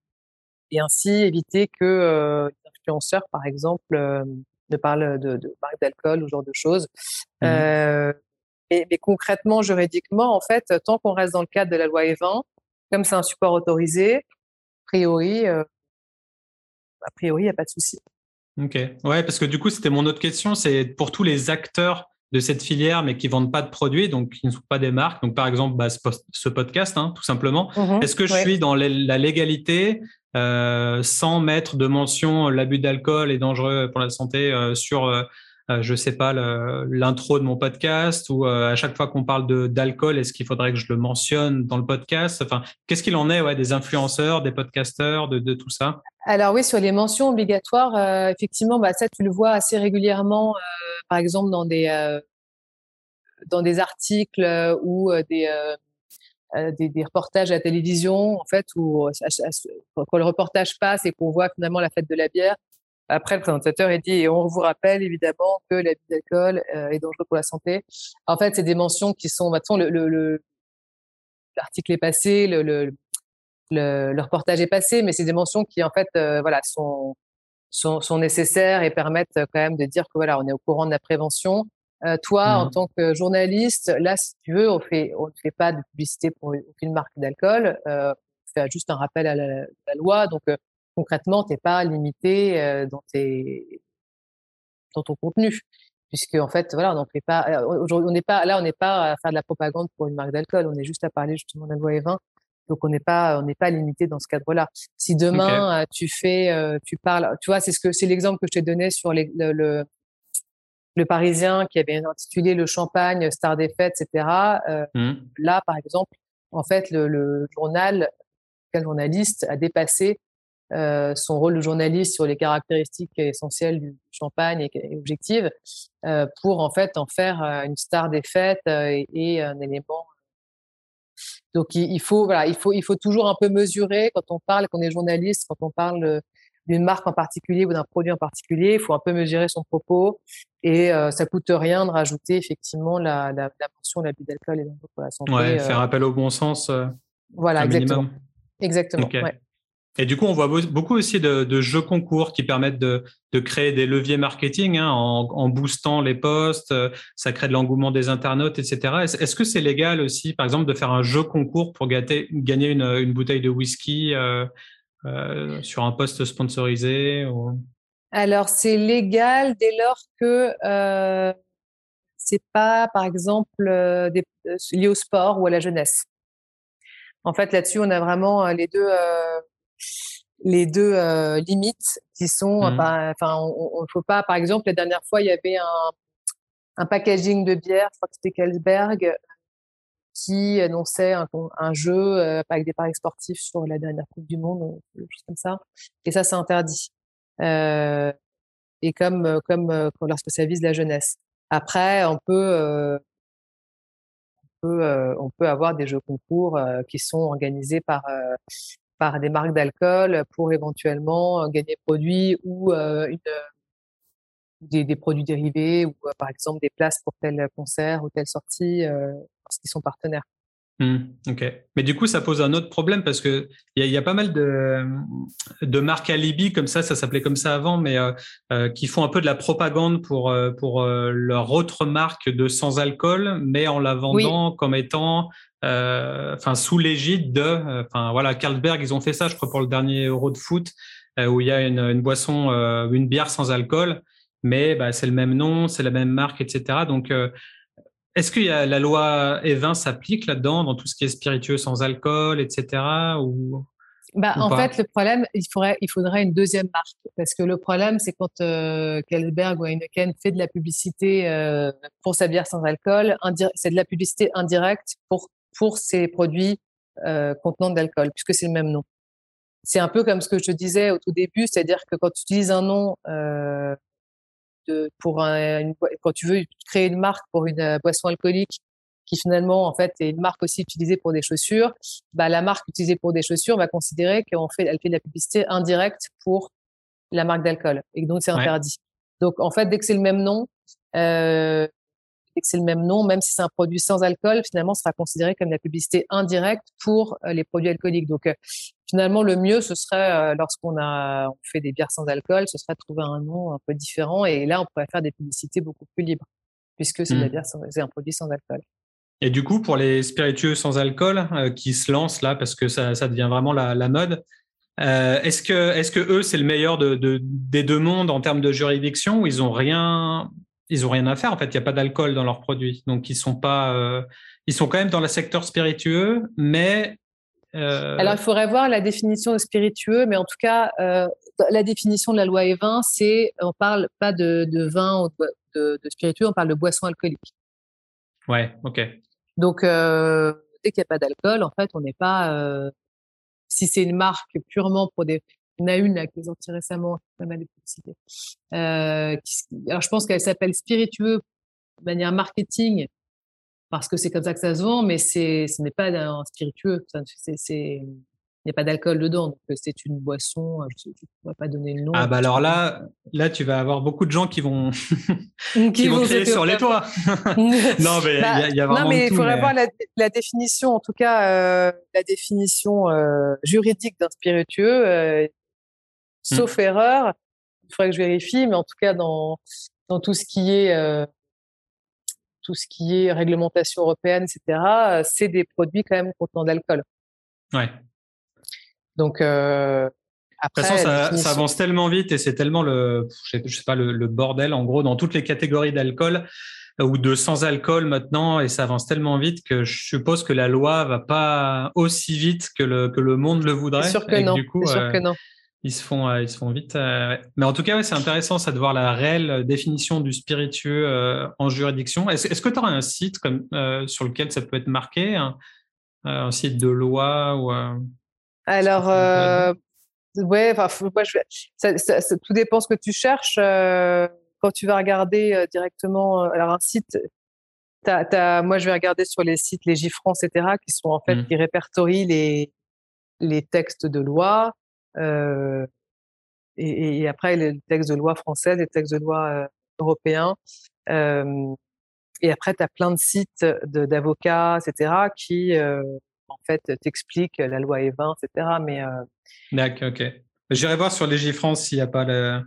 et ainsi éviter que euh, les influenceurs, par exemple, euh, ne parlent de, de marques d'alcool ou ce genre de choses. Mmh. Euh, mais, concrètement, juridiquement, en fait, tant qu'on reste dans le cadre de la loi E20, comme c'est un support autorisé, a priori, a priori, il n'y a pas de souci. Ok. Ouais, parce que du coup, c'était mon autre question. C'est pour tous les acteurs de cette filière, mais qui vendent pas de produits, donc qui ne sont pas des marques. Donc, par exemple, bah, ce, podcast, hein, tout simplement. Mhm. Est-ce que je suis dans la légalité euh, sans mettre de mention l'abus d'alcool est dangereux pour la santé euh, sur euh, je sais pas, l'intro de mon podcast ou euh, à chaque fois qu'on parle d'alcool, est-ce qu'il faudrait que je le mentionne dans le podcast? Enfin, qu'est-ce qu'il en est ouais, des influenceurs, des podcasteurs, de, de tout ça? Alors oui, sur les mentions obligatoires, effectivement, bah, ça tu le vois assez régulièrement, par exemple dans des dans des articles ou des euh, des, reportages à la télévision, en fait, où euh, quand le reportage passe et qu'on voit finalement la fête de la bière, après le présentateur est dit et on vous rappelle évidemment que l'abus d'alcool euh, est dangereux pour la santé. En fait, c'est des mentions qui sont maintenant le, le, l'article est passé, le, le, le, reportage est passé, mais c'est des mentions qui en fait voilà sont, sont, sont nécessaires et permettent quand même de dire que voilà on est au courant de la prévention euh, toi, en mmh. tant que journaliste, là, si tu veux, on fait, on ne fait pas de publicité pour aucune marque d'alcool. Euh, on fait juste un rappel à la, loi. Donc, euh, concrètement, t'es pas limité euh, dans tes, dans ton contenu, puisque en fait, voilà, on fait pas. Aujourd'hui, on n'est pas là, on n'est pas à faire de la propagande pour une marque d'alcool. On est juste à parler justement de la loi E20. Donc, on n'est pas, on n'est pas limité dans ce cadre-là. Si demain tu fais, tu parles, tu vois, c'est ce que c'est l'exemple que je t'ai donné sur les, le le Parisien qui avait intitulé le champagne star des fêtes, etc. Euh, mmh. Là, par exemple, en fait, le, le journal, quel journaliste a dépassé euh, son rôle de journaliste sur les caractéristiques essentielles du champagne et, objectives euh, pour en fait en faire euh, une star des fêtes et, un élément. Donc il, il, faut voilà, il faut il faut toujours un peu mesurer quand on parle, quand on est journaliste, quand on parle d'une marque en particulier ou d'un produit en particulier. Il faut un peu mesurer son propos et euh, ça coûte rien de rajouter effectivement la, la, la mention l'abus d'alcool et pour la santé. Ouais, faire appel au bon sens. Voilà, exactement. Exactement. Et du coup, on voit beaucoup aussi de, jeux concours qui permettent de, créer des leviers marketing hein, en, boostant les posts. Ça crée de l'engouement des internautes, etc. Est-ce que c'est légal aussi, par exemple, de faire un jeu concours pour gagner une, bouteille de whisky euh, euh, sur un poste sponsorisé Alors, c'est légal dès lors que euh, c'est pas, par exemple, euh, euh, lié au sport ou à la jeunesse. En fait, là-dessus, on a vraiment les deux, les deux limites qui sont, mmh. enfin, on, ne faut pas, par exemple, la dernière fois, il y avait un, un packaging de bière, je crois que c'était Kelsberg, qui annonçait un, un jeu euh, avec des paris sportifs sur la dernière Coupe du Monde, quelque chose comme ça. Et ça, c'est interdit. Euh, et comme euh, comme euh, lorsque ça vise la jeunesse. Après, on peut on peut, on peut avoir des jeux concours qui sont organisés par par des marques d'alcool pour éventuellement gagner produits ou une des, des, produits dérivés ou par exemple des places pour tel concert ou telle sortie parce qu'ils sont partenaires. Mmh, ok. Mais du coup, ça pose un autre problème parce que il y, y, a pas mal de, de marques alibi comme ça, ça s'appelait comme ça avant, mais euh, euh, qui font un peu de la propagande pour euh, pour euh, leur autre marque de sans alcool, mais en la vendant comme étant, euh, enfin sous l'égide de, enfin voilà, Carlsberg, ils ont fait ça, je crois pour le dernier Euro de foot, où il y a une, une boisson, une bière sans alcool, mais bah, c'est le même nom, c'est la même marque, etc. Donc est-ce que la loi E20 s'applique là-dedans, dans tout ce qui est spiritueux sans alcool, etc. Ou, bah, en fait, le problème, il faudrait, il faudrait une deuxième marque. Parce que le problème, c'est quand euh, ou Heineken fait de la publicité euh, pour sa bière sans alcool, c'est de la publicité indirecte pour, pour ses produits euh, contenant de l'alcool, puisque c'est le même nom. C'est un peu comme ce que je te disais au tout début, c'est-à-dire que quand tu utilises un nom pour un, quand tu veux créer une marque pour une euh, boisson alcoolique qui finalement en fait est une marque aussi utilisée pour des chaussures, bah la marque utilisée pour des chaussures va considérer qu'elle fait elle fait de la publicité indirecte pour la marque d'alcool et donc c'est interdit. Donc en fait dès que c'est le même nom, euh, que c'est le même nom, même si c'est un produit sans alcool, finalement, sera considéré comme la publicité indirecte pour euh, les produits alcooliques. Donc, euh, finalement, le mieux, ce serait, euh, lorsqu'on a on fait des bières sans alcool, ce serait de trouver un nom un peu différent. Et là, on pourrait faire des publicités beaucoup plus libres, puisque c'est mmh. un produit sans alcool. Et du coup, pour les spiritueux sans alcool qui se lancent là, parce que ça, ça devient vraiment la, la mode, euh, est-ce que, est-ce que eux, c'est le meilleur de, de, des deux mondes en termes de juridiction ou ils ont rien, ils ont rien à faire. En fait, il n'y a pas d'alcool dans leurs produits, donc ils sont pas, euh, ils sont quand même dans le secteur spiritueux, mais euh... alors il faudrait voir la définition de spiritueux, mais en tout cas, euh, la définition de la loi E20, c'est on parle pas de, de vin ou de, de, spiritueux, on parle de boisson alcoolique. Ouais, ok. Donc euh, dès qu'il n'y a pas d'alcool, en fait, on n'est pas. Euh, si c'est une marque purement pour des Il y en a une là qui est sortie récemment, pas mal de publicité. Alors je pense qu'elle s'appelle spiritueux de manière marketing parce que c'est comme ça que ça se vend, mais c'est ce n'est pas un spiritueux. C'est il n'y a pas d'alcool dedans, donc euh, c'est une boisson. Euh, je ne pourrais pas donner le nom. Ah bah alors là, là tu vas avoir beaucoup de gens qui vont qui, vont crier sur les toits. non mais il y, a bah, vraiment. Non mais il faudrait voir la, définition, en tout cas euh, la définition juridique d'un spiritueux. sauf hmm. erreur, il faudrait que je vérifie, mais en tout cas dans dans tout ce qui est tout ce qui est réglementation européenne, etc. C'est des produits quand même contenant d'alcool. Ouais. Donc, euh, après, ça, ça, avance tellement vite et c'est tellement le, je sais, pas, le, bordel en gros dans toutes les catégories d'alcool euh, ou de sans alcool maintenant et ça avance tellement vite que je suppose que la loi va pas aussi vite que le, que le monde le voudrait. C'est sûr que non. Du coup, sûr euh, que non. Ils se font, ils se font vite. mais en tout cas, c'est intéressant ça de voir la réelle définition du spiritueux en juridiction. Est-ce, que tu auras un site comme, sur lequel ça peut être marqué, un, site de loi ou alors, euh, ouais, enfin, moi, je ça, ça, tout dépend ce que tu cherches. Euh, quand tu vas regarder euh, directement, euh, alors un site, moi, je vais regarder sur les sites Légifrance, etc., qui sont en fait mmh. qui répertorient les les textes de loi. Euh, et, et, après les textes de loi françaises, les textes de loi européens. et après, tu as plein de sites de, d'avocats, etc., qui en fait, t'explique la loi E20, etc. Mais, D'accord, ok. J'irai voir sur Légifrance s'il n'y a pas le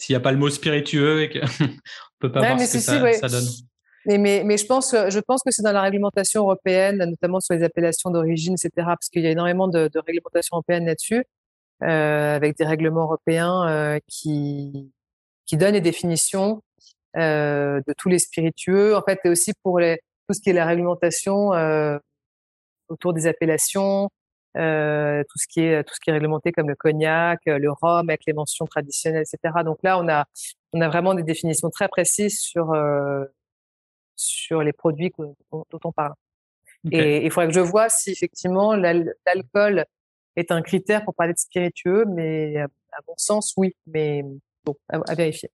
s'il y a pas le mot spiritueux et qu'on peut pas voir ce que ça, donne. Mais, mais, mais, je pense, je pense que c'est dans la réglementation européenne, notamment sur les appellations d'origine, etc., parce qu'il y a énormément de, de réglementation européenne là-dessus, avec des règlements européens euh, qui, qui donnent des définitions euh, de tous les spiritueux. En fait, et aussi pour les, tout ce qui est la réglementation euh, autour des appellations, euh, tout ce qui est tout ce qui est réglementé comme le cognac, euh, le rhum avec les mentions traditionnelles, etc. Donc là, on a on a vraiment des définitions très précises sur euh, sur les produits dont, on parle. Et il faudrait que je vois si effectivement l'alcool est un critère pour parler de spiritueux, mais à, bon sens, oui, mais bon, à, à vérifier.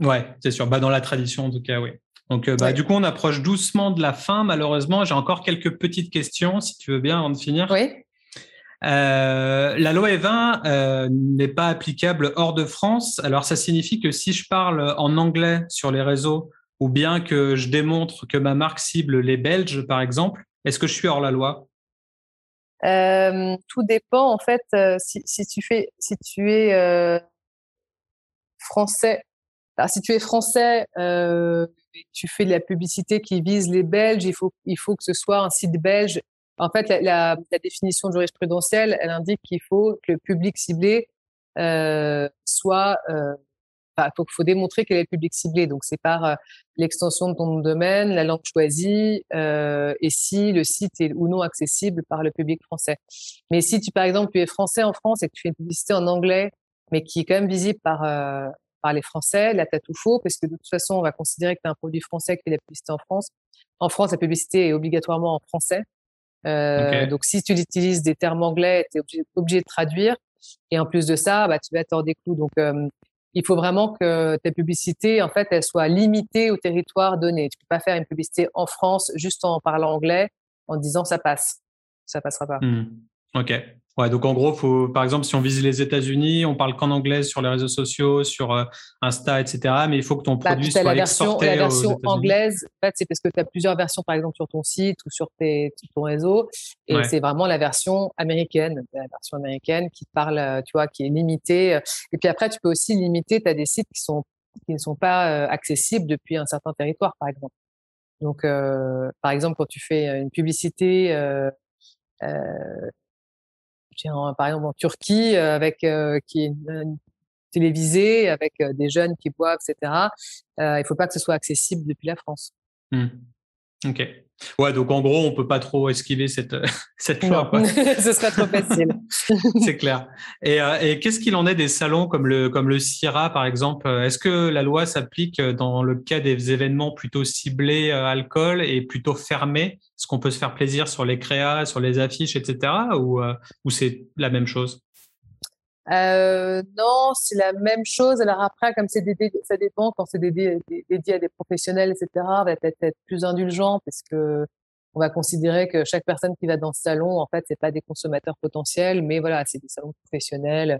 Ouais, c'est sûr. Bah, dans la tradition, en tout cas, oui. Donc, euh, bah, du coup, on approche doucement de la fin, malheureusement. J'ai encore quelques petites questions, si tu veux bien, avant de finir. Oui. Euh, la loi E20 euh, n'est pas applicable hors de France. Alors, ça signifie que si je parle en anglais sur les réseaux, ou bien que je démontre que ma marque cible les Belges, par exemple, est-ce que je suis hors la loi? Tout dépend, en fait, si, si, tu fais, si tu es français. Alors, si tu es français, tu fais de la publicité qui vise les Belges, il faut, il faut que ce soit un site belge. En fait, la, la, la définition jurisprudentielle, elle indique qu'il faut que le public ciblé euh, soit. Il faut, démontrer quel est le public ciblé. Donc, c'est par euh, l'extension de ton domaine, la langue choisie, euh, et si le site est ou non accessible par le public français. Mais si tu, par exemple, tu es français en France et que tu fais une publicité en anglais, mais qui est quand même visible par euh, par les Français, là, tu tout faux, parce que de toute façon, on va considérer que tu un produit français qui fait la publicité en France. En France, la publicité est obligatoirement en français. Donc, si tu utilises des termes anglais, tu es obligé, de traduire. Et en plus de ça, bah, tu vas hors des clous. Donc, il faut vraiment que ta publicité, en fait, elle soit limitée au territoire donné. Tu peux pas faire une publicité en France juste en parlant anglais, en disant ça passe. Ça passera pas. Mmh. Ok. Ouais, donc en gros, faut, par exemple, si on vise les États-Unis, on parle qu'en anglais sur les réseaux sociaux, sur euh, Insta, etc. Mais il faut que ton bah, produit soit la version, exporté La version anglaise, en fait, c'est parce que tu as plusieurs versions, par exemple, sur ton site ou sur, tes, ton réseau. Et c'est vraiment la version américaine, la version américaine qui parle, euh, tu vois, qui est limitée. Et puis après, tu peux aussi limiter, tu as des sites qui sont qui ne sont pas euh, accessibles depuis un certain territoire, par exemple. Donc, euh, par exemple, quand tu fais une publicité euh, par exemple en Turquie, euh, avec euh, qui est télévisée, avec euh, des jeunes qui boivent, etc. il ne faut pas que ce soit accessible depuis la France. Mmh. Ok. Ouais, donc en gros, on peut pas trop esquiver cette cette loi. Ce serait trop facile. c'est clair. Et, et qu'est-ce qu'il en est des salons comme le comme le CIRA par exemple? Est-ce que la loi s'applique dans le cas des événements plutôt ciblés alcool et plutôt fermés? Est-ce qu'on peut se faire plaisir sur les créas, sur les affiches, etc. Ou ou c'est la même chose? Euh, non, c'est la même chose. Alors après, comme c'est ça dépend quand c'est dédié, dédié, à des professionnels, etc. va peut-être être plus indulgent parce que on va considérer que chaque personne qui va dans ce salon, en fait, c'est pas des consommateurs potentiels, mais voilà, c'est des salons professionnels.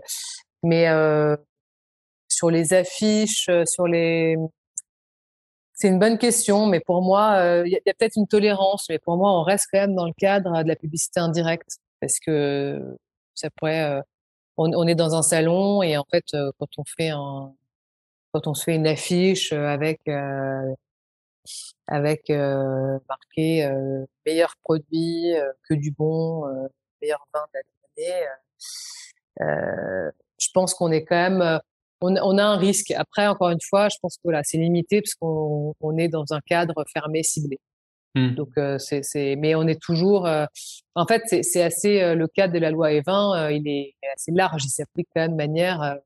Mais euh, sur les affiches, euh, sur les, c'est une bonne question, mais pour moi, il y a, peut-être une tolérance, mais pour moi, on reste quand même dans le cadre de la publicité indirecte parce que ça pourrait. Euh, on, est dans un salon et en fait, quand on fait un, quand on se fait une affiche avec avec euh, marqué euh, meilleur produit euh, que du bon, meilleur vin de l'année. je pense qu'on est quand même, on, on, a un risque. Après, encore une fois, je pense que voilà, c'est limité parce qu'on on est dans un cadre fermé, ciblé. Mmh. Donc c'est, c'est, mais on est toujours. en fait, c'est, c'est assez le cadre de la loi E20, il est assez large. Il s'applique quand même de manière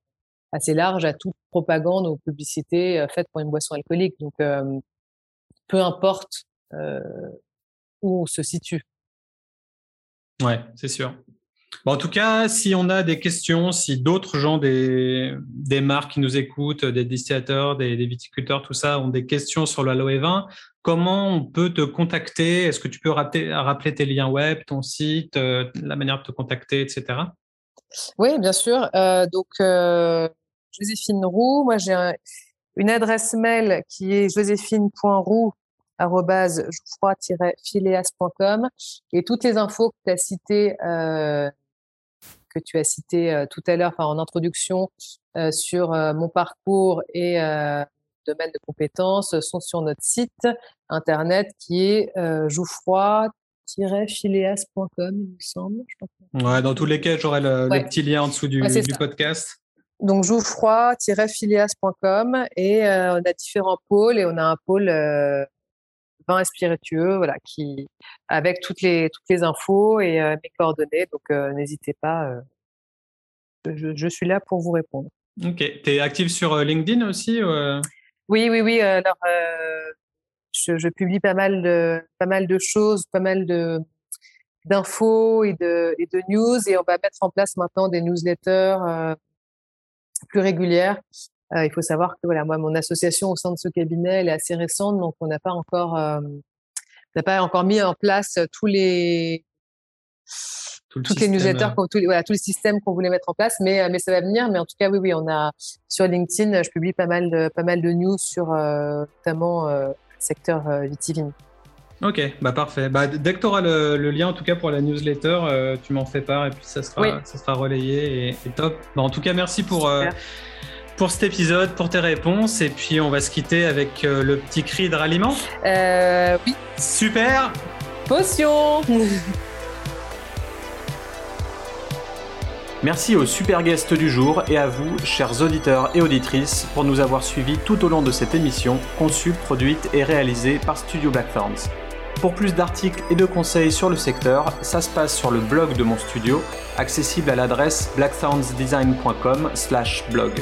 assez large à toute propagande ou publicité faite pour une boisson alcoolique. Donc peu importe euh, où on se situe. Ouais, c'est sûr. En tout cas, si on a des questions, si d'autres gens, des, marques qui nous écoutent, des distillateurs, des, viticulteurs, tout ça, ont des questions sur l'aloe 20, comment on peut te contacter? Est-ce que tu peux rappeler, tes liens web, ton site, euh, la manière de te contacter, etc. Oui, bien sûr. Euh, donc, Joséphine Roux, moi j'ai une adresse mail qui est joséphine.roux fileascom et toutes les infos que tu as citées euh, que tu as cité euh, tout à l'heure en introduction euh, sur mon parcours et domaine de compétences sont sur notre site internet qui est jouffroid-phileas.com il me semble. ouais, dans tous les cas, j'aurai le, petit lien en dessous du, du podcast. Donc jouffroid-phileas.com et on a différents pôles et on a un pôle et spiritueux, voilà, qui avec toutes les toutes les infos et euh, mes coordonnées. Donc euh, n'hésitez pas. Euh, je, suis là pour vous répondre. Ok. Tu es active sur LinkedIn aussi Oui, oui, oui. Alors, je, publie pas mal de pas mal de choses, pas mal de d'infos et de et de news et on va mettre en place maintenant des newsletters plus régulières euh, il faut savoir que voilà, moi, mon association au sein de ce cabinet, elle est assez récente, donc on n'a pas encore, euh, n'a pas encore mis en place tous les tout toutes les newsletters, euh. tous les, voilà, tous les systèmes qu'on voulait mettre en place, mais mais ça va venir. Mais en tout cas, oui, oui, on a sur LinkedIn, je publie pas mal de pas mal de news sur notamment le secteur vitivine. Ok, bah parfait. Bah, dès que tu auras le, lien, en tout cas pour la newsletter, tu m'en fais part et puis ça sera, ça sera relayé et, top. Bah, en tout cas, merci pour, pour cet épisode, pour tes réponses. Et puis, on va se quitter avec euh, le petit cri de ralliement. Euh, oui. Super. Potion. Merci aux super guests du jour et à vous, chers auditeurs et auditrices, pour nous avoir suivis tout au long de cette émission, conçue, produite et réalisée par Studio Blackthorns. Pour plus d'articles et de conseils sur le secteur, ça se passe sur le blog de mon studio, accessible à l'adresse blackthornsdesign.com/blog.